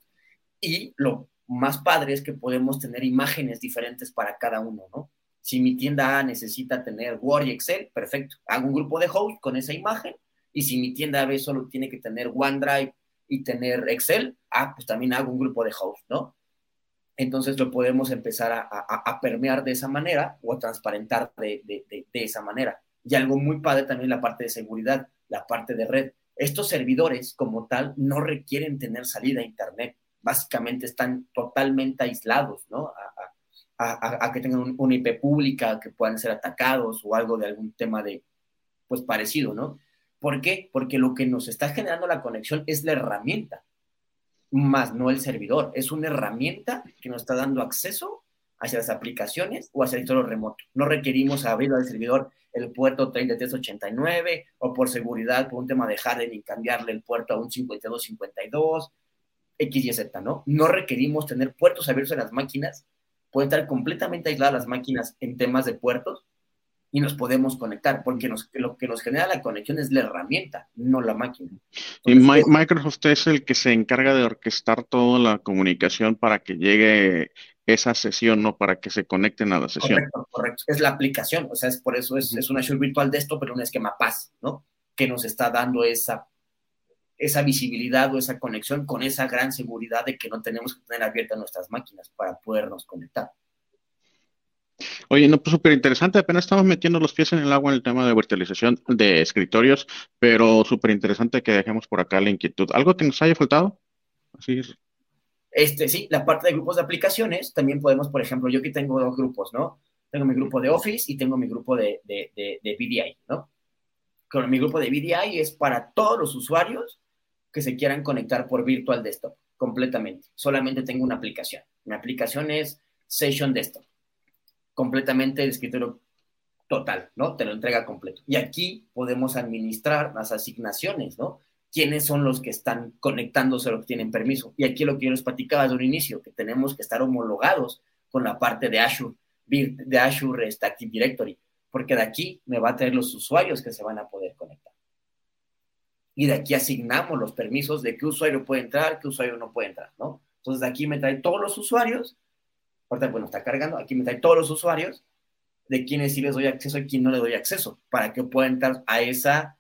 y lo más padre es que podemos tener imágenes diferentes para cada uno, ¿no? Si mi tienda A necesita tener Word y Excel, perfecto, hago un grupo de hosts con esa imagen y si mi tienda B solo tiene que tener OneDrive y tener Excel, ah, pues también hago un grupo de host, ¿no? Entonces lo podemos empezar a, permear de esa manera o a transparentar de, de, esa manera. Y algo muy padre también la parte de seguridad, la parte de red. Estos servidores como tal no requieren tener salida a Internet. Básicamente están totalmente aislados, ¿no? a, que tengan una IP pública, que puedan ser atacados o algo de algún tema de, pues parecido, ¿no? ¿Por qué? Porque lo que nos está generando la conexión es la herramienta, más no el servidor. Es una herramienta que nos está dando acceso hacia las aplicaciones o hacia el servidor remoto. No requerimos abrir al servidor el puerto 3389 o por seguridad, por un tema de hardening, cambiarle el puerto a un 5252, X y Z, ¿no? No requerimos tener puertos abiertos en las máquinas pueden estar completamente aisladas las máquinas en temas de puertos y nos podemos conectar, porque lo que nos genera la conexión es la herramienta, no la máquina. y Microsoft es el que se encarga de orquestar toda la comunicación para que llegue esa sesión, no para que se conecten a la sesión. Correcto, correcto. Es la aplicación, o sea, es por eso es, es una Azure virtual de esto, pero un esquema paz, ¿no? Que nos está dando esa esa visibilidad o esa conexión con esa gran seguridad de que no tenemos que tener abiertas nuestras máquinas para podernos conectar. Oye, no, pues súper interesante. Apenas estamos metiendo los pies en el agua en el tema de virtualización de escritorios, pero súper interesante que dejemos por acá la inquietud. ¿Algo que nos haya faltado? Así es. Este, sí, la parte de grupos de aplicaciones, también podemos, por ejemplo, yo aquí tengo dos grupos, ¿no? Tengo mi grupo de Office y tengo mi grupo de, de, de, de ¿no? Con mi grupo de VDI es para todos los usuarios que se quieran conectar por Virtual Desktop completamente. Solamente tengo una aplicación. Mi aplicación es Session Desktop. Completamente el escritorio total, ¿no? Te lo entrega completo. Y aquí podemos administrar las asignaciones, ¿no? ¿Quiénes son los que están conectándose, los que tienen permiso? Y aquí lo que yo les platicaba desde un inicio, que tenemos que estar homologados con la parte de Azure, de Azure este, Active Directory, porque de aquí me va a traer los usuarios que se van a poder conectar y de aquí asignamos los permisos de qué usuario puede entrar, qué usuario no puede entrar, ¿no? Entonces de aquí me trae todos los usuarios, ahorita bueno, está cargando, aquí me trae todos los usuarios, de quienes sí les doy acceso y quién no le doy acceso, para que pueda entrar a esa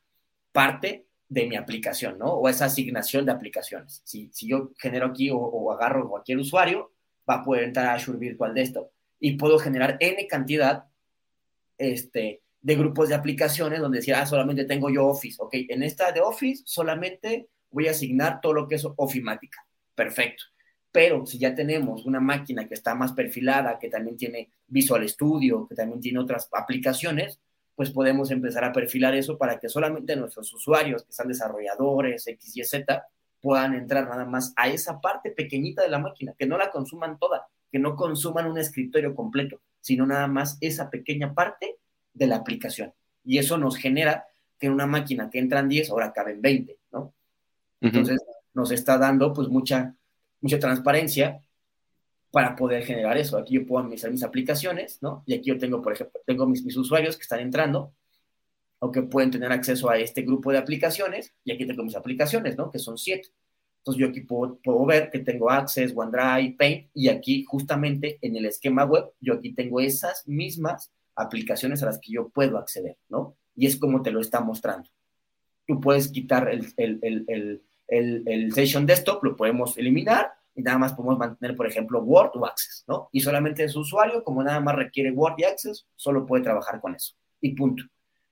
parte de mi aplicación, ¿no? O esa asignación de aplicaciones. Si, si yo genero aquí o, o, agarro cualquier usuario, va a poder entrar a Azure Virtual Desktop y puedo generar N cantidad este, de grupos de aplicaciones donde decía, ah, solamente tengo yo Office. Ok, en esta de Office solamente voy a asignar todo lo que es Ofimática. Perfecto. Pero si ya tenemos una máquina que está más perfilada, que también tiene Visual Studio, que también tiene otras aplicaciones, pues podemos empezar a perfilar eso para que solamente nuestros usuarios, que sean desarrolladores, X, Y, Z, puedan entrar nada más a esa parte pequeñita de la máquina, que no la consuman toda, que no consuman un escritorio completo, sino nada más esa pequeña parte de la aplicación. Y eso nos genera que en una máquina que entran 10, ahora caben 20, ¿no? Entonces, nos está dando pues mucha, mucha transparencia para poder generar eso. Aquí yo puedo administrar mis aplicaciones, ¿no? Y aquí yo tengo, por ejemplo, tengo mis, mis usuarios que están entrando o que pueden tener acceso a este grupo de aplicaciones y aquí tengo mis aplicaciones, ¿no? Que son siete. Entonces yo aquí puedo, puedo, ver que tengo Access, OneDrive, Paint y aquí justamente en el esquema web yo aquí tengo esas mismas aplicaciones a las que yo puedo acceder, ¿no? Y es como te lo está mostrando. Tú puedes quitar el, el, el, Session Desktop, lo podemos eliminar y nada más podemos mantener, por ejemplo, Word o Access, ¿no? Y solamente su usuario, como nada más requiere Word y Access, solo puede trabajar con eso. Y punto.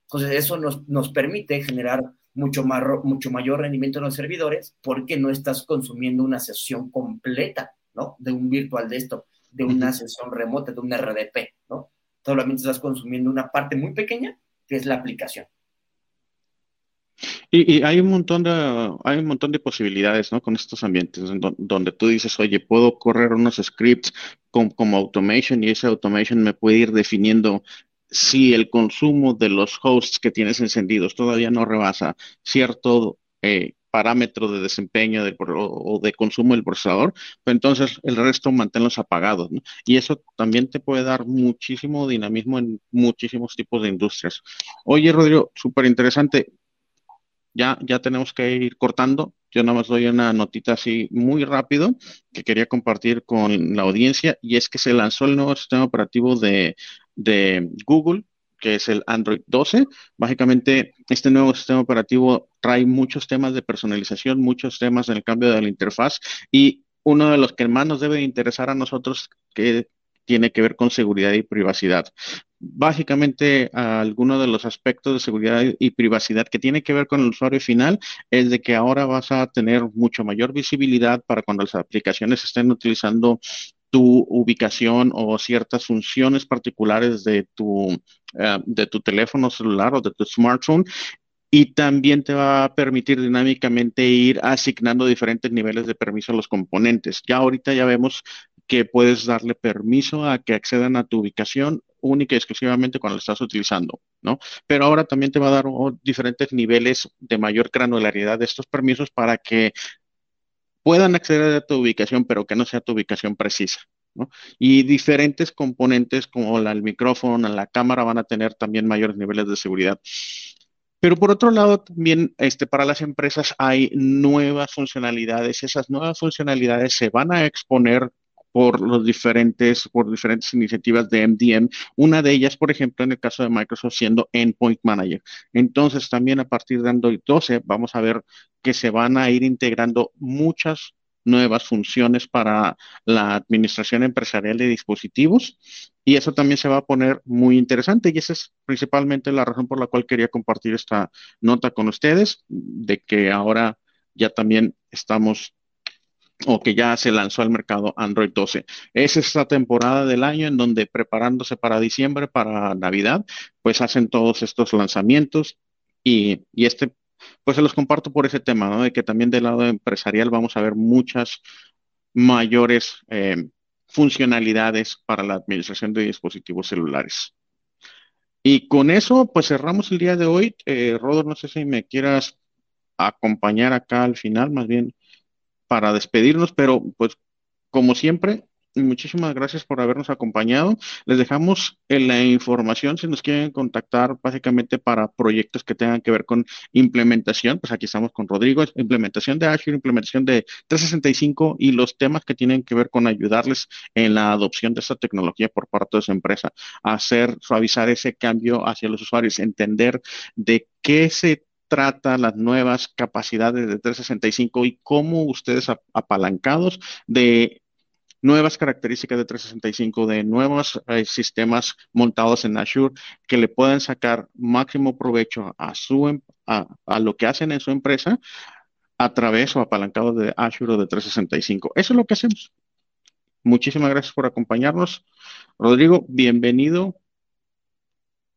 Entonces, eso nos, nos permite generar mucho, más, mucho mayor rendimiento en los servidores porque no estás consumiendo una sesión completa, ¿no? De un virtual desktop, de una sesión remota, de un RDP, ¿no? solamente estás consumiendo una parte muy pequeña, que es la aplicación. Y, hay un montón de hay un montón de posibilidades, ¿no? Con estos ambientes donde tú dices, oye, puedo correr unos scripts como automation y ese automation me puede ir definiendo si el consumo de los hosts que tienes encendidos todavía no rebasa cierto eh, parámetro de desempeño o de consumo del procesador, pues entonces el resto manténlos apagados. ¿no? Y eso también te puede dar muchísimo dinamismo en muchísimos tipos de industrias. Oye, Rodrigo, súper interesante. Ya, ya tenemos que ir cortando. Yo nada más doy una notita así muy rápido que quería compartir con la audiencia y es que se lanzó el nuevo sistema operativo de, de Google que es el Android 12. Básicamente, este nuevo sistema operativo trae muchos temas de personalización, muchos temas en el cambio de la interfaz y uno de los que más nos debe interesar a nosotros que tiene que ver con seguridad y privacidad. Básicamente, alguno de los aspectos de seguridad y privacidad que tiene que ver con el usuario final es de que ahora vas a tener mucho mayor visibilidad para cuando las aplicaciones estén utilizando tu ubicación o ciertas funciones particulares de tu, eh, de tu teléfono celular o de tu smartphone y también te va a permitir dinámicamente ir asignando diferentes niveles de permiso a los componentes. Ya ahorita ya vemos que puedes darle permiso a que accedan a tu ubicación única y exclusivamente cuando la estás utilizando, ¿no? Pero ahora también te va a dar diferentes niveles de mayor granularidad de estos permisos para que puedan acceder a tu ubicación, pero que no sea tu ubicación precisa. ¿no? Y diferentes componentes como el micrófono, la cámara van a tener también mayores niveles de seguridad. Pero por otro lado, también este, para las empresas hay nuevas funcionalidades. Esas nuevas funcionalidades se van a exponer por los diferentes, por diferentes iniciativas de MDM. Una de ellas, por ejemplo, en el caso de Microsoft, siendo Endpoint Manager. Entonces, también a partir de Android 12, vamos a ver que se van a ir integrando muchas nuevas funciones para la administración empresarial de dispositivos y eso también se va a poner muy interesante y esa es principalmente la razón por la cual quería compartir esta nota con ustedes de que ahora ya también estamos o que ya se lanzó al mercado Android 12. Es esta temporada del año en donde preparándose para diciembre, para Navidad, pues hacen todos estos lanzamientos y, este, pues se los comparto por ese tema, ¿no? De que también del lado empresarial vamos a ver muchas mayores eh, funcionalidades para la administración de dispositivos celulares. Y con eso, pues cerramos el día de hoy. Eh, no sé si me quieras acompañar acá al final, más bien para despedirnos, pero pues como siempre, muchísimas gracias por habernos acompañado. Les dejamos en la información si nos quieren contactar básicamente para proyectos que tengan que ver con implementación. Pues aquí estamos con Rodrigo, implementación de Azure, implementación de 365 y los temas que tienen que ver con ayudarles en la adopción de esta tecnología por parte de su empresa, hacer, suavizar ese cambio hacia los usuarios, entender de qué se trata las nuevas capacidades de 365 y cómo ustedes apalancados de nuevas características de 365, de nuevos eh, sistemas montados en Azure que le puedan sacar máximo provecho a, su, em, a, a lo que hacen en su empresa a través o apalancado de Azure o de 365. Eso es lo que hacemos. Muchísimas gracias por acompañarnos. Rodrigo, bienvenido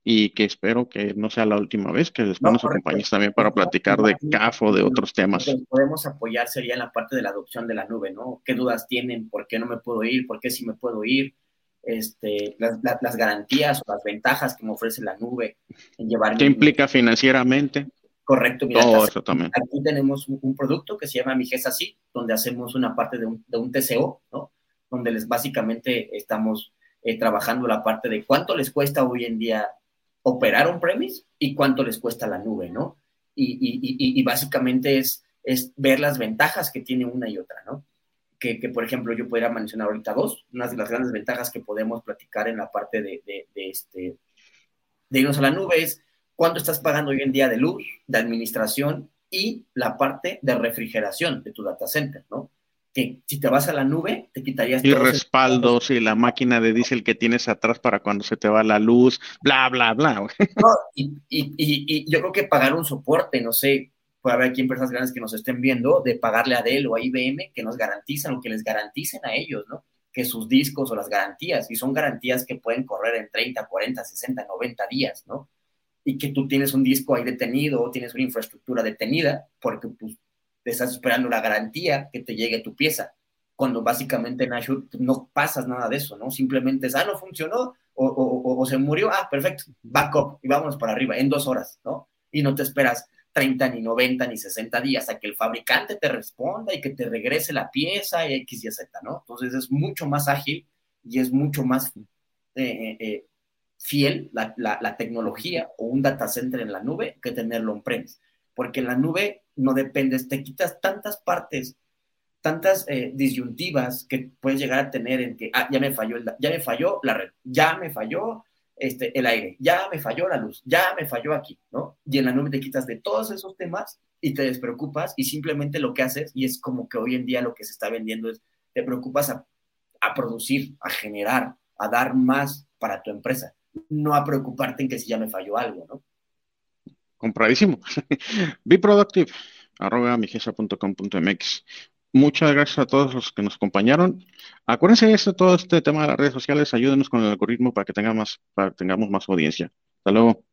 y que espero que no sea la última vez, que después nos acompañes también para platicar de CAF o de otros temas. Podemos apoyar sería en la parte de la adopción de la nube, ¿no? ¿Qué dudas tienen? ¿Por qué no me puedo ir? ¿Por qué sí me puedo ir? Este, las, garantías o las ventajas que me ofrece la nube en llevar. ¿Qué implica financieramente? Correcto, mira, Todo eso también. aquí tenemos un, producto que se llama Migesa así, donde hacemos una parte de un, de un TCO, ¿no? Donde les básicamente estamos eh, trabajando la parte de cuánto les cuesta hoy en día operar on-premise y cuánto les cuesta la nube, ¿no? Y, básicamente es, ver las ventajas que tiene una y otra, ¿no? Que, por ejemplo, yo podría mencionar ahorita dos. Una de las grandes ventajas que podemos platicar en la parte de, este, de irnos a la nube es cuánto estás pagando hoy en día de luz, de administración y la parte de refrigeración de tu data center, ¿no? Que si te vas a la nube, te quitarías... Y respaldos y la máquina de diésel que tienes atrás para cuando se te va la luz, bla, bla, bla. y, y, y, yo creo que pagar un soporte, no sé, puede haber aquí empresas grandes que nos estén viendo, de pagarle a Dell o a IBM que nos garantizan o que les garanticen a ellos, ¿no? Que sus discos o las garantías, y son garantías que pueden correr en 30, 40, 60, 90 días, ¿no? Y que tú tienes un disco ahí detenido o tienes una infraestructura detenida porque pues, estás esperando la garantía que te llegue tu pieza, cuando básicamente en Azure no pasas nada de eso, ¿no? Simplemente es, ah, no funcionó o, se murió, ah, perfecto, backup y vámonos para arriba en dos horas, ¿no? Y no te esperas 30 ni 90 ni 60 días a que el fabricante te responda y que te regrese la pieza y X y Z, ¿no? Entonces es mucho más ágil y es mucho más eh, eh, eh, fiel la, la, tecnología o un data center en la nube que tenerlo on-premise porque en la nube no dependes, te quitas tantas partes, tantas eh, disyuntivas que puedes llegar a tener en que, ah, ya me falló, ya me falló la red, ya me falló este, el aire, ya me falló la luz, ya me falló aquí, ¿no? Y en la nube te quitas de todos esos temas y te despreocupas y simplemente lo que haces, y es como que hoy en día lo que se está vendiendo es, te preocupas a, a producir, a generar, a dar más para tu empresa, no a preocuparte en que si ya me falló algo, ¿no? Compradísimo. [laughs] Be productive, arroba mx Muchas gracias a todos los que nos acompañaron. Acuérdense de todo este tema de las redes sociales, ayúdenos con el algoritmo para que tengamos más, para que tengamos más audiencia. Hasta luego.